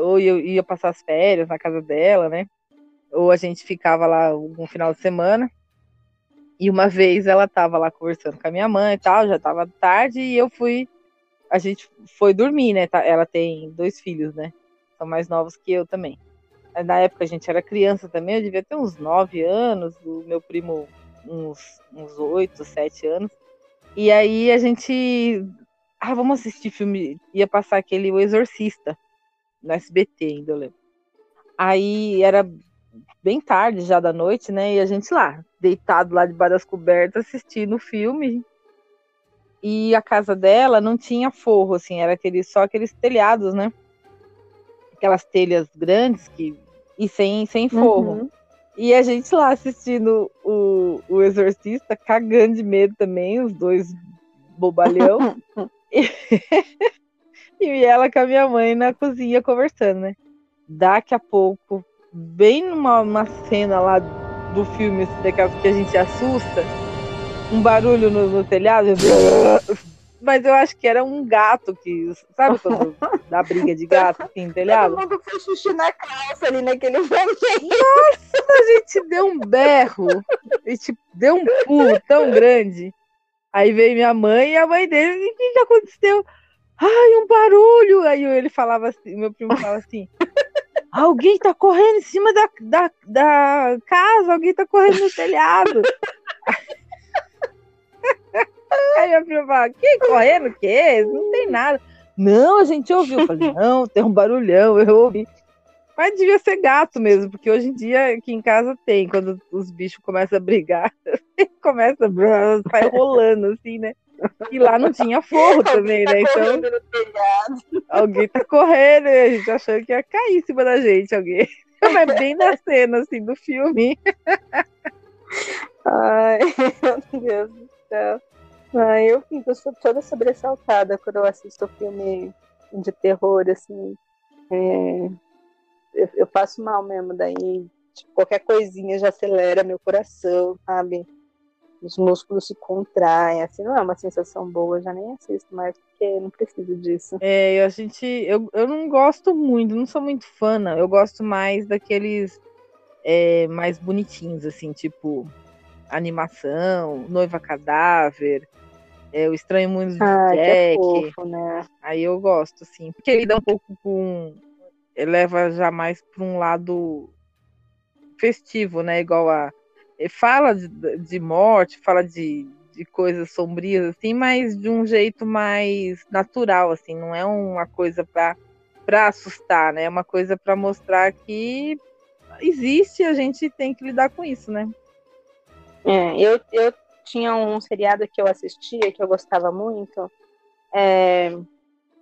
ou ia, ia passar as férias na casa dela, né? Ou a gente ficava lá um final de semana. E uma vez ela tava lá conversando com a minha mãe e tal, já tava tarde, e eu fui. A gente foi dormir, né? tá- Ela tem dois filhos, né? São mais novos que eu também. Na época a gente era criança também, eu devia ter uns nove anos, o meu primo uns, uns oito, sete anos. E aí a gente. Ah, vamos assistir filme. Ia passar aquele O Exorcista no SBT, ainda eu lembro. Aí era bem tarde já da noite, né? E a gente lá, deitado lá debaixo das cobertas, assistindo o filme. E a casa dela não tinha forro, assim, era aquele, só aqueles telhados, né? Aquelas telhas grandes que, e sem, sem forro. Uhum. E a gente lá assistindo o, o Exorcista, cagando de medo também, os dois bobalhão. e, e ela com a minha mãe na cozinha conversando, né? Daqui a pouco, bem numa, cena lá do filme, assim, daquelas que a gente assusta, um barulho no, no telhado. Mas eu acho que era um gato que. Sabe quando dá briga de gato assim no telhado? Todo mundo fez xixi na calça ali naquele momento. Nossa, a gente deu um berro. A gente deu um pulo tão grande. Aí veio minha mãe e a mãe dele. E o que, que aconteceu? Ai, um barulho! Aí ele falava assim, meu primo falava assim. Alguém tá correndo em cima da, da, da casa, alguém tá correndo no telhado. Aí a prima fala, que correndo o quê? Não tem nada. Não, a gente ouviu. Eu falei, não, tem um barulhão, eu ouvi. Mas devia ser gato mesmo, porque hoje em dia aqui em casa tem, quando os bichos começam a brigar, começa sai rolando assim, né? E lá não tinha forro também, né? Então alguém tá correndo e a gente achando que ia cair em cima da gente, alguém. Mas bem na cena assim do filme. Ai, meu Deus do céu. Ah, eu fico toda sobressaltada quando eu assisto filme de terror, assim. É, eu, eu, passo mal mesmo, daí tipo, qualquer coisinha já acelera meu coração, sabe? Os músculos se contraem, assim, não é uma sensação boa, já nem assisto mais, porque não preciso disso. É, a gente, eu, eu não gosto muito, não sou muito fã, não. eu gosto mais daqueles é, mais bonitinhos, assim, tipo animação, Noiva Cadáver, é, O Estranho Mundo de ah, Jack. É fofo, né? Aí eu gosto, assim, porque ele dá um pouco com. Ele leva já mais para um lado festivo, né? Igual a. Ele fala de, de morte, fala de, de coisas sombrias, assim, mas de um jeito mais natural, assim, não é uma coisa para para assustar, né? É uma coisa para mostrar que existe, a gente tem que lidar com isso, né? É, eu, eu tinha um seriado que eu assistia, que eu gostava muito, é,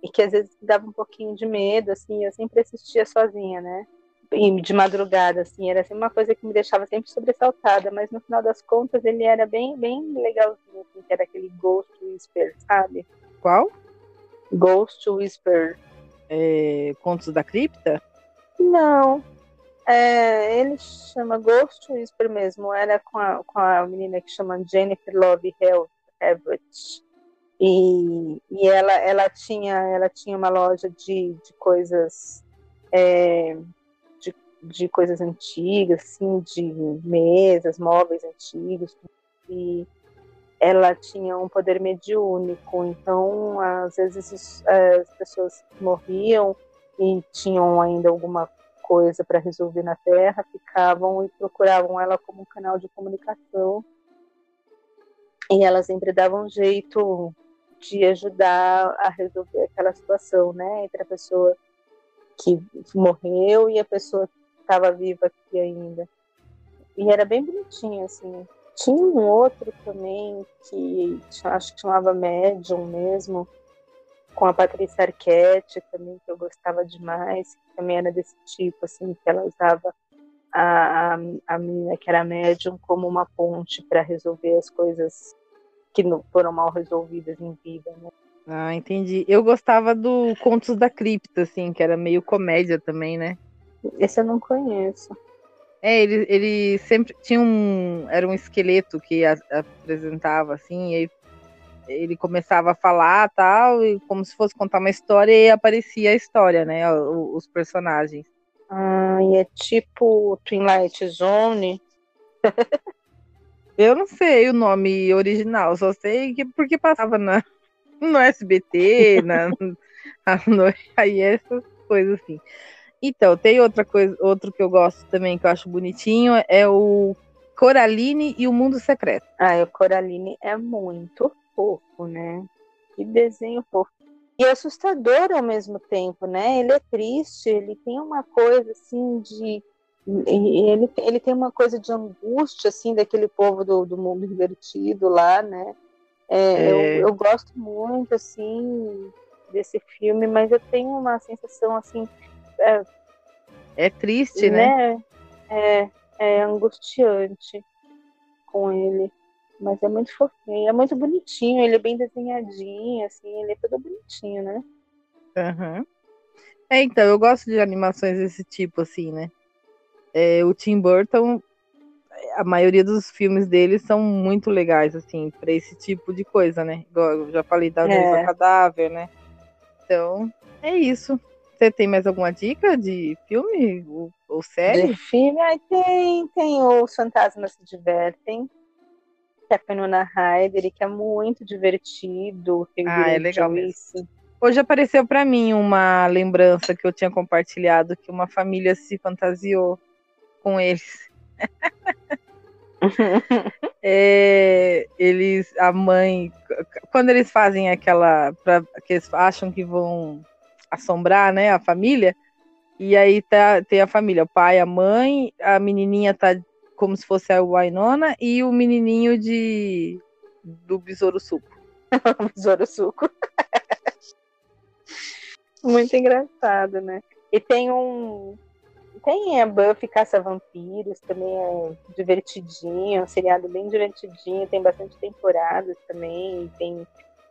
e que às vezes dava um pouquinho de medo, assim, eu sempre assistia sozinha, né? E de madrugada, assim, era assim, uma coisa que me deixava sempre sobressaltada, mas no final das contas ele era bem, bem legalzinho, assim, que era aquele Ghost Whisper, sabe? Qual? Ghost Whisper. É, Contos da Cripta? Não, é, ele chama Ghost Whisper mesmo. Era com a, com a menina que chama Jennifer Love Everett. E, e ela, ela, tinha, ela tinha uma loja de, de coisas é, de, coisas antigas, assim, de mesas, móveis antigos. E ela tinha um poder mediúnico. Então, às vezes, as pessoas morriam e tinham ainda alguma coisa para resolver na Terra, ficavam e procuravam ela como um canal de comunicação. E ela sempre dava um jeito de ajudar a resolver aquela situação, né, entre a pessoa que morreu e a pessoa que estava viva aqui ainda. E era bem bonitinho, assim. Tinha um outro também que acho que chamava Medium mesmo, com a Patrícia Arquette também, que eu gostava demais, que também era desse tipo, assim, que ela usava a, a, a menina que era médium como uma ponte para resolver as coisas que não foram mal resolvidas em vida, né? Ah, entendi. Eu gostava do Contos da Cripta, assim, que era meio comédia também, né? Esse eu não conheço. É, ele, ele sempre tinha um. Era um esqueleto que a, apresentava, assim, e ele começava a falar tal, e como se fosse contar uma história e aparecia a história, né? Os, os personagens. Ah, e é tipo Twilight Zone. Eu não sei o nome original, só sei que porque passava na, no SBT, na, aí essas coisas assim. Então, tem outra coisa, outro que eu gosto também, que eu acho bonitinho, é o Coraline e o Mundo Secreto. Ah, o Coraline é muito fofo, né? Que desenho fofo. E assustador ao mesmo tempo, né? Ele é triste, ele tem uma coisa assim de ele, ele tem uma coisa de angústia, assim, daquele povo do, do mundo invertido lá, né? É, é. Eu, eu gosto muito, assim, desse filme, mas eu tenho uma sensação, assim... É, é triste, né? né? É, é angustiante com ele. Mas é muito fofinho, é muito bonitinho, ele é bem desenhadinho, assim, ele é todo bonitinho, né? Uhum. É, então, eu gosto de animações desse tipo, assim, né? É, o Tim Burton, a maioria dos filmes dele são muito legais, assim, para esse tipo de coisa, né? Eu já falei da é. Cadáver, né? Então, é isso. Você tem mais alguma dica de filme ou, ou série? De filme, aí tem, tem Os Fantasmas Se Divertem, que é a Penona Ryder, que é muito divertido. Ah, é legal mesmo. Hoje apareceu para mim uma lembrança que eu tinha compartilhado que uma família se fantasiou com eles. é, eles, a mãe, quando eles fazem aquela, pra, que eles acham que vão assombrar, né, a família, e aí tá, tem a família, o pai, a mãe, a menininha tá como se fosse a Wainona e o menininho de do besouro suco. besouro suco. Muito engraçado, né? E tem um tem a Buffy Caça-Vampiros, também é divertidinho, um seriado bem divertidinho, tem bastante temporadas também, tem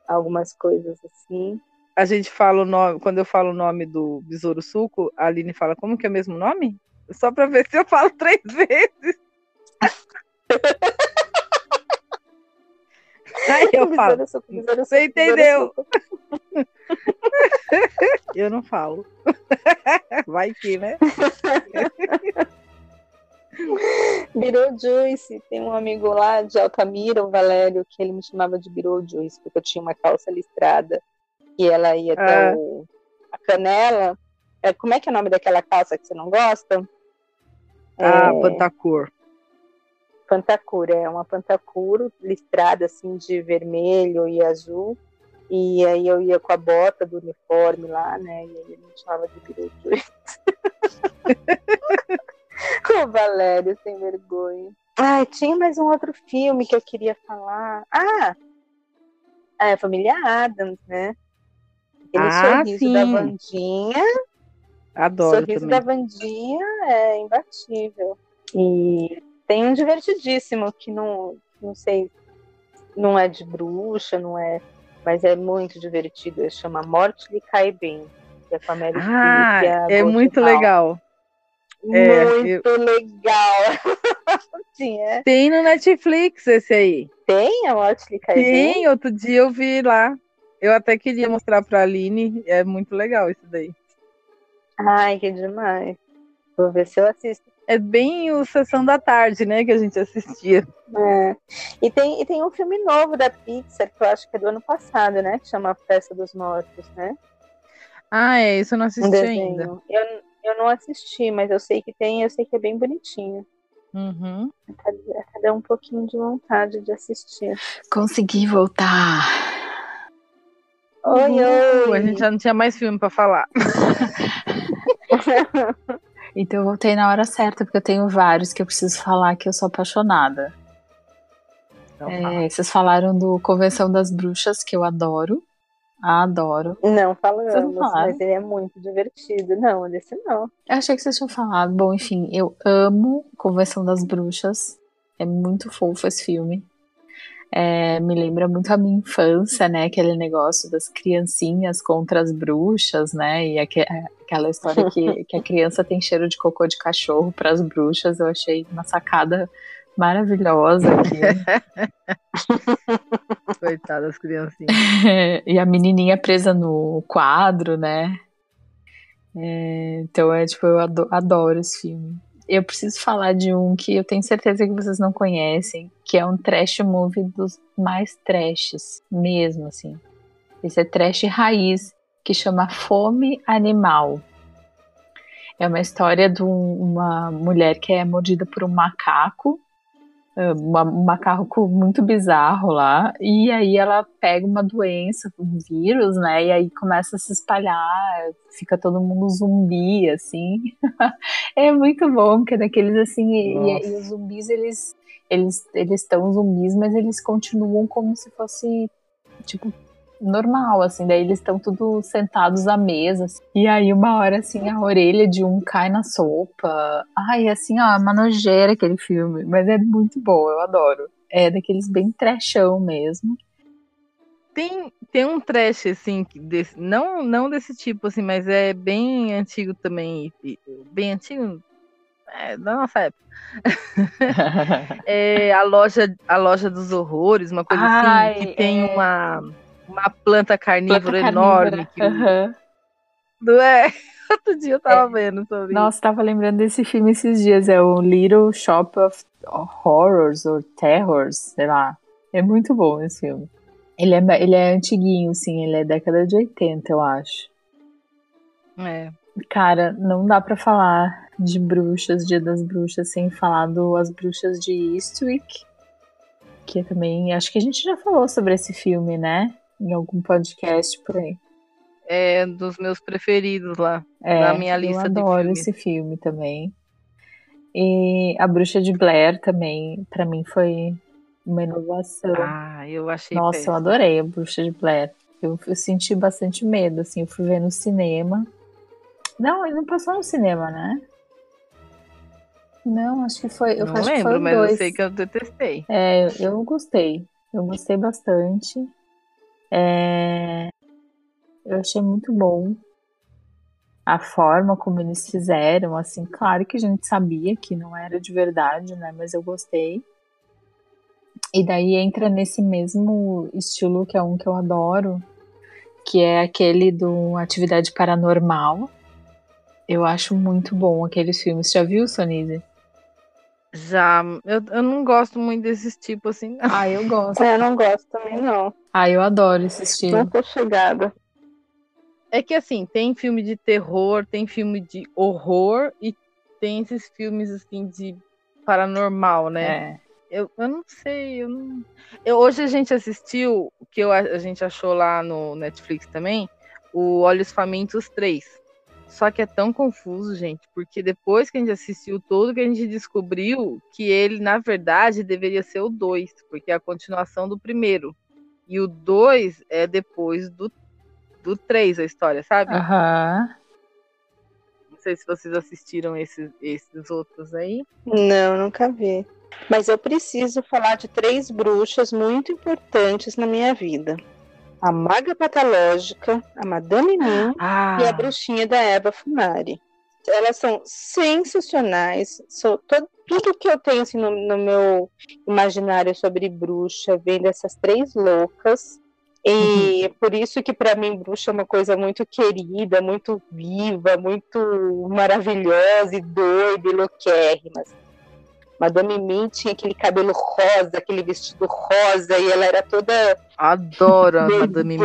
algumas coisas assim. A gente fala o nome, quando eu falo o nome do Besouro Suco, a Aline fala, como que é o mesmo nome? Só para ver se eu falo três vezes. Aí eu falo. Suco, Você entendeu? eu não falo. Vai que, né? Beetlejuice, tem um amigo lá de Altamira, o Valério, que ele me chamava de Beetlejuice, porque eu tinha uma calça listrada e ela ia até ah. o, a canela. É, como é que é o nome daquela calça que você não gosta? Ah, é... Pantacor. Pantacur, é uma Pantacur listrada assim de vermelho e azul. E aí eu ia com a bota do uniforme lá, né? E ele me chamava de Beetlejuice. o Valério, sem vergonha. Ah, tinha mais um outro filme que eu queria falar. Ah! É Família Adams, né? Aquele ah, sorriso sim. da Vandinha. Adoro. Sorriso também. da Vandinha é imbatível. E tem um divertidíssimo que não, não sei, não é de bruxa, não é, mas é muito divertido. Ele chama Morte lhe cai bem. Que é com a Mary ah, é, é muito legal. É, muito eu... legal. Sim, é. Tem no Netflix esse aí. Tem a Morte lhe cai bem? Tem, outro dia eu vi lá. Eu até queria mostrar pra Aline. É muito legal isso daí. Ai, que demais. Vou ver se eu assisto é bem o Sessão da Tarde, né, que a gente assistia. É. E, tem, e tem um filme novo da Pixar, que eu acho que é do ano passado, né, que chama Festa dos Mortos, né? Ah, é, isso eu não assisti um ainda. Eu, eu não assisti, mas eu sei que tem, eu sei que é bem bonitinho. Uhum. Até um pouquinho de vontade de assistir. Consegui voltar. Oi, oi. A gente já não tinha mais filme para falar. Então eu voltei na hora certa, porque eu tenho vários que eu preciso falar que eu sou apaixonada. Então, é, vocês falaram do Convenção das Bruxas, que eu adoro. Adoro. Não falamos, mas ele é muito divertido. Não, desse não. Eu achei que vocês tinham falado. Bom, enfim, eu amo Convenção das Bruxas. É muito fofo esse filme. É, me lembra muito a minha infância, né? Aquele negócio das criancinhas contra as bruxas, né? E aqu aquela história que, que a criança tem cheiro de cocô de cachorro para as bruxas. Eu achei uma sacada maravilhosa. Coitadas das criancinhas. e a menininha presa no quadro, né? É, então é tipo, eu adoro, adoro esse filme eu preciso falar de um que eu tenho certeza que vocês não conhecem, que é um trash movie dos mais trashes, mesmo assim. Esse é trash raiz, que chama Fome Animal. É uma história de um, uma mulher que é mordida por um macaco um macaco muito bizarro lá, e aí ela pega uma doença, um vírus, né, e aí começa a se espalhar, fica todo mundo zumbi, assim. é muito bom, porque daqueles assim, e, e, os zumbis, eles eles eles estão zumbis, mas eles continuam como se fosse, tipo, normal, assim, daí eles estão tudo sentados à mesa, assim, e aí uma hora, assim, a orelha de um cai na sopa, ai, assim, ó, uma nojeira aquele filme, mas é muito bom, eu adoro, é daqueles bem trechão mesmo. Tem, tem um trash, assim, desse, não, não desse tipo, assim, mas é bem antigo também, bem antigo, é, da nossa época. é a loja, a loja dos horrores, uma coisa Ai, assim, que tem é... uma uma planta carnívora, planta enorme. Que... Uhum. É? Outro dia eu tava é. vendo sobre Nossa, isso. tava lembrando desse filme esses dias. É o Little Shop of Horrors or Terrors, sei lá. É muito bom esse filme. Ele é, ele é antiguinho, sim. Ele é década de 80, eu acho. É. Cara, não dá para falar de bruxas, Dia das Bruxas, sem falar do As Bruxas de Eastwick. Que também. Acho que a gente já falou sobre esse filme, né? Em algum podcast por aí. É dos meus preferidos lá, é, na minha lista de filmes. Eu adoro esse filme também. E A Bruxa de Blair também, para mim foi uma inovação. Ah, eu achei Nossa, péssimo. eu adorei A Bruxa de Blair. Eu, eu, senti bastante medo, assim, eu fui ver no cinema. Não, ele não passou no cinema, né? Não, acho que foi. Eu não acho lembro, que foi mas dois. eu sei que eu detestei. É, eu gostei. Eu gostei bastante. É... Eu achei muito bom a forma como eles fizeram, assim, claro que a gente sabia que não era de verdade, né, mas eu gostei. E daí entra nesse mesmo estilo que é um que eu adoro, que é aquele do Atividade Paranormal. Eu acho muito bom aqueles filmes. Já viu, Sonise? Já, eu, eu não gosto muito desses tipos assim. Não. Ah, eu gosto. É, eu não gosto também, não. Ah, eu adoro esse estilo. Não tô chegada. É que assim, tem filme de terror, tem filme de horror e tem esses filmes assim de paranormal, né? É. Eu, eu não sei, eu não... Eu, hoje a gente assistiu, o que eu, a gente achou lá no Netflix também, o Olhos Famintos 3. Só que é tão confuso, gente, porque depois que a gente assistiu todo, que a gente descobriu que ele, na verdade, deveria ser o 2, porque é a continuação do primeiro. E o 2 é depois do, do 3, a história, sabe? Aham. Uhum. Não sei se vocês assistiram esses, esses outros aí. Não, nunca vi. Mas eu preciso falar de três bruxas muito importantes na minha vida a Maga Patológica, a Madame Mim ah. e a Bruxinha da Eva Funari. Elas são sensacionais. Sou, todo, tudo que eu tenho assim, no, no, meu imaginário sobre bruxa vem dessas três loucas. E uhum. por isso que para mim bruxa é uma coisa muito querida, muito viva, muito maravilhosa e doida e louquérrima. Madame Mim tinha aquele cabelo rosa, aquele vestido rosa, e ela era toda. Adoro a Madame Mim.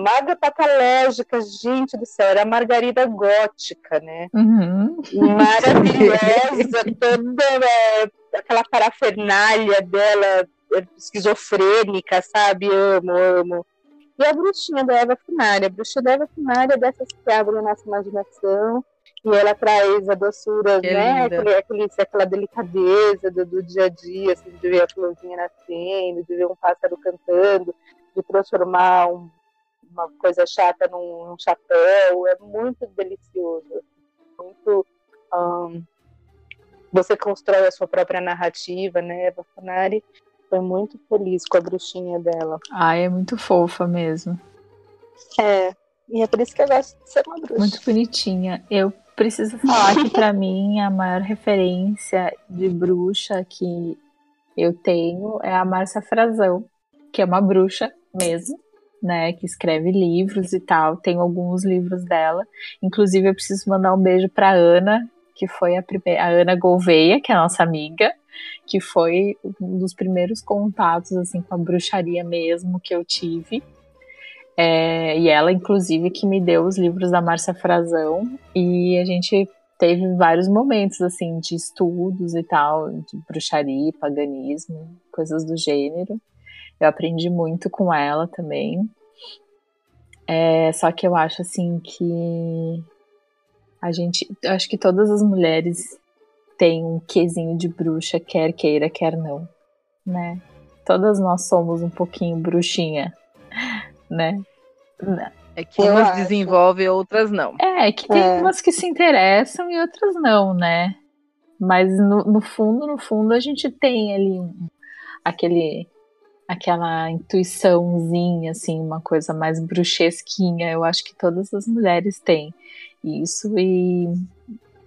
Maga patológica, gente do céu, era a Margarida gótica, né? Uhum. Maravilhosa, toda é, aquela parafernália dela, é, esquizofrênica, sabe? Amo, amo. E a bruxinha da Eva Funária. A bruxa da Eva Funária é dessas que abrem a nossa imaginação e ela traz a doçura, que né? Aquele, aquele, aquela delicadeza do, do, dia a dia, assim, de ver a florzinha nascendo, de ver um pássaro cantando, de transformar um, uma coisa chata num, num, chapéu. É muito delicioso. Muito. Um, você constrói a sua própria narrativa, né? Eva Funari foi muito feliz com a bruxinha dela. Ah, é muito fofa mesmo. É, e é por isso que eu gosto de ser uma bruxa. Muito bonitinha. Eu preciso falar que para mim a maior referência de bruxa que eu tenho é a Márcia Frazão, que é uma bruxa mesmo, né, que escreve livros e tal. Tenho alguns livros dela. Inclusive eu preciso mandar um beijo para Ana, que foi a primeira, a Ana Gouveia, que é a nossa amiga, que foi um dos primeiros contatos assim com a bruxaria mesmo que eu tive. É, e ela, inclusive, que me deu os livros da Márcia Frazão. E a gente teve vários momentos assim de estudos e tal, de bruxaria, paganismo, coisas do gênero. Eu aprendi muito com ela também. É, só que eu acho assim que a gente, acho que todas as mulheres têm um quesinho de bruxa, quer queira, quer não, né? Todas nós somos um pouquinho bruxinha, né? É que eu umas desenvolve, outras não. É, que tem é. umas que se interessam e outras não, né? Mas no, no fundo, no fundo, a gente tem ali aquele aquela intuiçãozinha, assim, uma coisa mais bruxesquinha. Eu acho que todas as mulheres têm isso e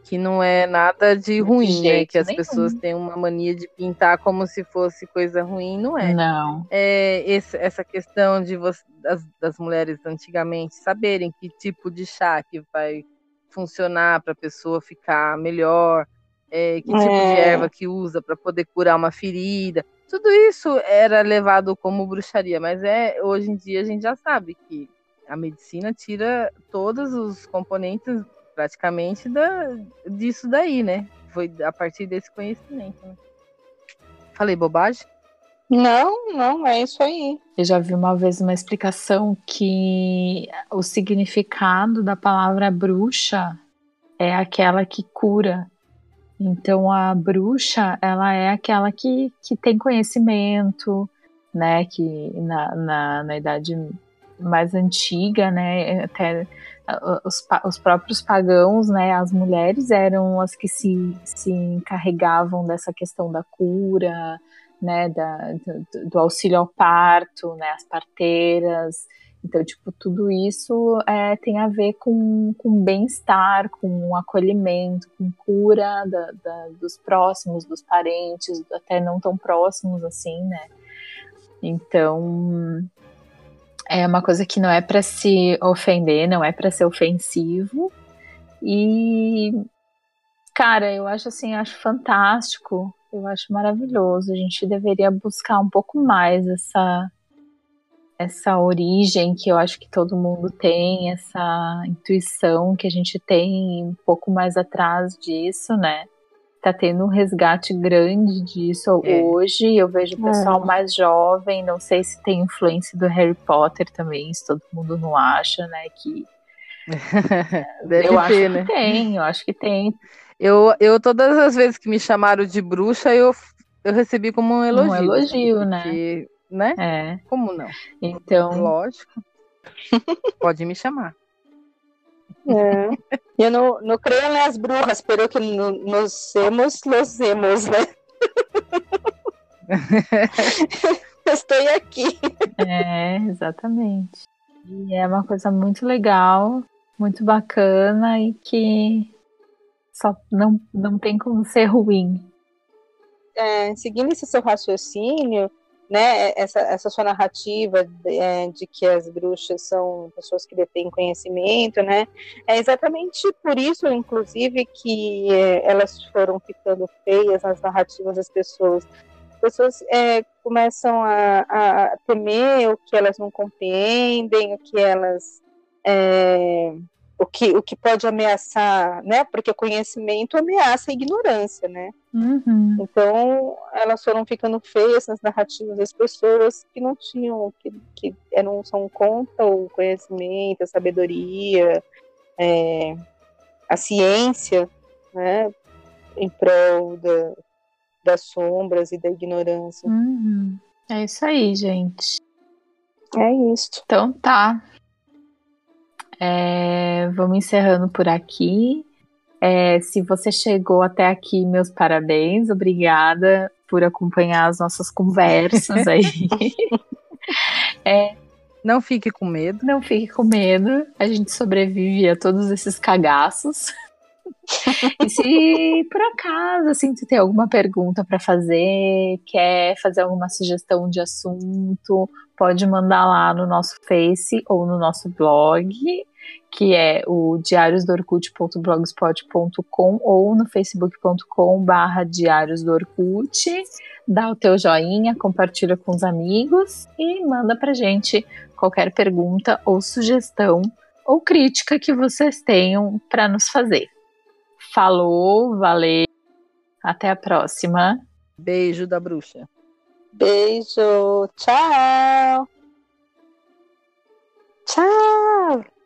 que não é nada de ruim, né? Que as nenhum. pessoas têm uma mania de pintar como se fosse coisa ruim, não é? Não. É esse, essa questão de você, das, das mulheres antigamente saberem que tipo de chá que vai funcionar para a pessoa ficar melhor, é, que é. tipo de é. erva que usa para poder curar uma ferida. Tudo isso era levado como bruxaria, mas é hoje em dia a gente já sabe que a medicina tira todos os componentes praticamente da, disso daí, né? Foi a partir desse conhecimento. Né? Falei bobagem? Não, não, é isso aí. Eu já vi uma vez uma explicação que o significado da palavra bruxa é aquela que cura. Então a bruxa, ela é aquela que, que tem conhecimento, né? Que na, na, na idade mais antiga, né? Até os, os próprios pagãos, né, as mulheres eram as que se, se encarregavam dessa questão da cura, né, da, do, do auxílio ao parto, né, as parteiras. Então, tipo, tudo isso é, tem a ver com, com bem-estar, com acolhimento, com cura da, da, dos próximos, dos parentes, até não tão próximos assim, né? Então, é uma coisa que não é para se ofender, não é para ser ofensivo. E cara, eu acho assim, acho fantástico, eu acho maravilhoso. A gente deveria buscar um pouco mais essa essa origem que eu acho que todo mundo tem, essa intuição que a gente tem um pouco mais atrás disso, né? Tá tendo um resgate grande disso é. hoje. Eu vejo o pessoal é. mais jovem, não sei se tem influência do Harry Potter também, se todo mundo não acha, né? Que Deve eu ter, acho né? que tem, eu acho que tem. Eu, eu todas as vezes que me chamaram de bruxa, eu, eu recebi como um elogio. Um elogio, né? porque, né? É. Como não? Então, lógico. Pode me chamar. É. Eu não, não creio nas brujas, pero que no, nos hemos, los hemos, né? Estou aqui. É, exatamente. E é uma coisa muito legal, muito bacana e que só não, não tem como ser ruim. É, seguindo esse seu raciocínio, né, essa, essa sua narrativa de, é, de, que as bruxas são pessoas que detêm conhecimento, né, é exatamente por isso, inclusive, que é, elas foram ficando feias nas narrativas das pessoas. As pessoas é, começam a, a, temer o que elas não compreendem, o que elas é, o que, o que pode ameaçar, né? Porque conhecimento ameaça a ignorância, né? Uhum. Então, elas foram ficando feias nas narrativas das pessoas que não tinham, que, que eram, são contra o conhecimento, a sabedoria, é, a ciência, né? Em prol da, das sombras e da ignorância. Uhum. É isso aí, gente. É isso. Então tá. É, vamos encerrando por aqui. É, se você chegou até aqui, meus parabéns, obrigada por acompanhar as nossas conversas aí. é, não fique com medo. Não fique com medo. A gente sobrevive a todos esses cagaços. e se por acaso assim tu tem alguma pergunta para fazer, quer fazer alguma sugestão de assunto, pode mandar lá no nosso Face ou no nosso blog que é o diariosdorkut.blogspot.com ou no facebook.com barra diários do Orkut. Dá o teu joinha, compartilha com os amigos e manda pra gente qualquer pergunta ou sugestão ou crítica que vocês tenham para nos fazer. Falou, valeu. Até a próxima. Beijo da bruxa. Beijo. Tchau. Tchau.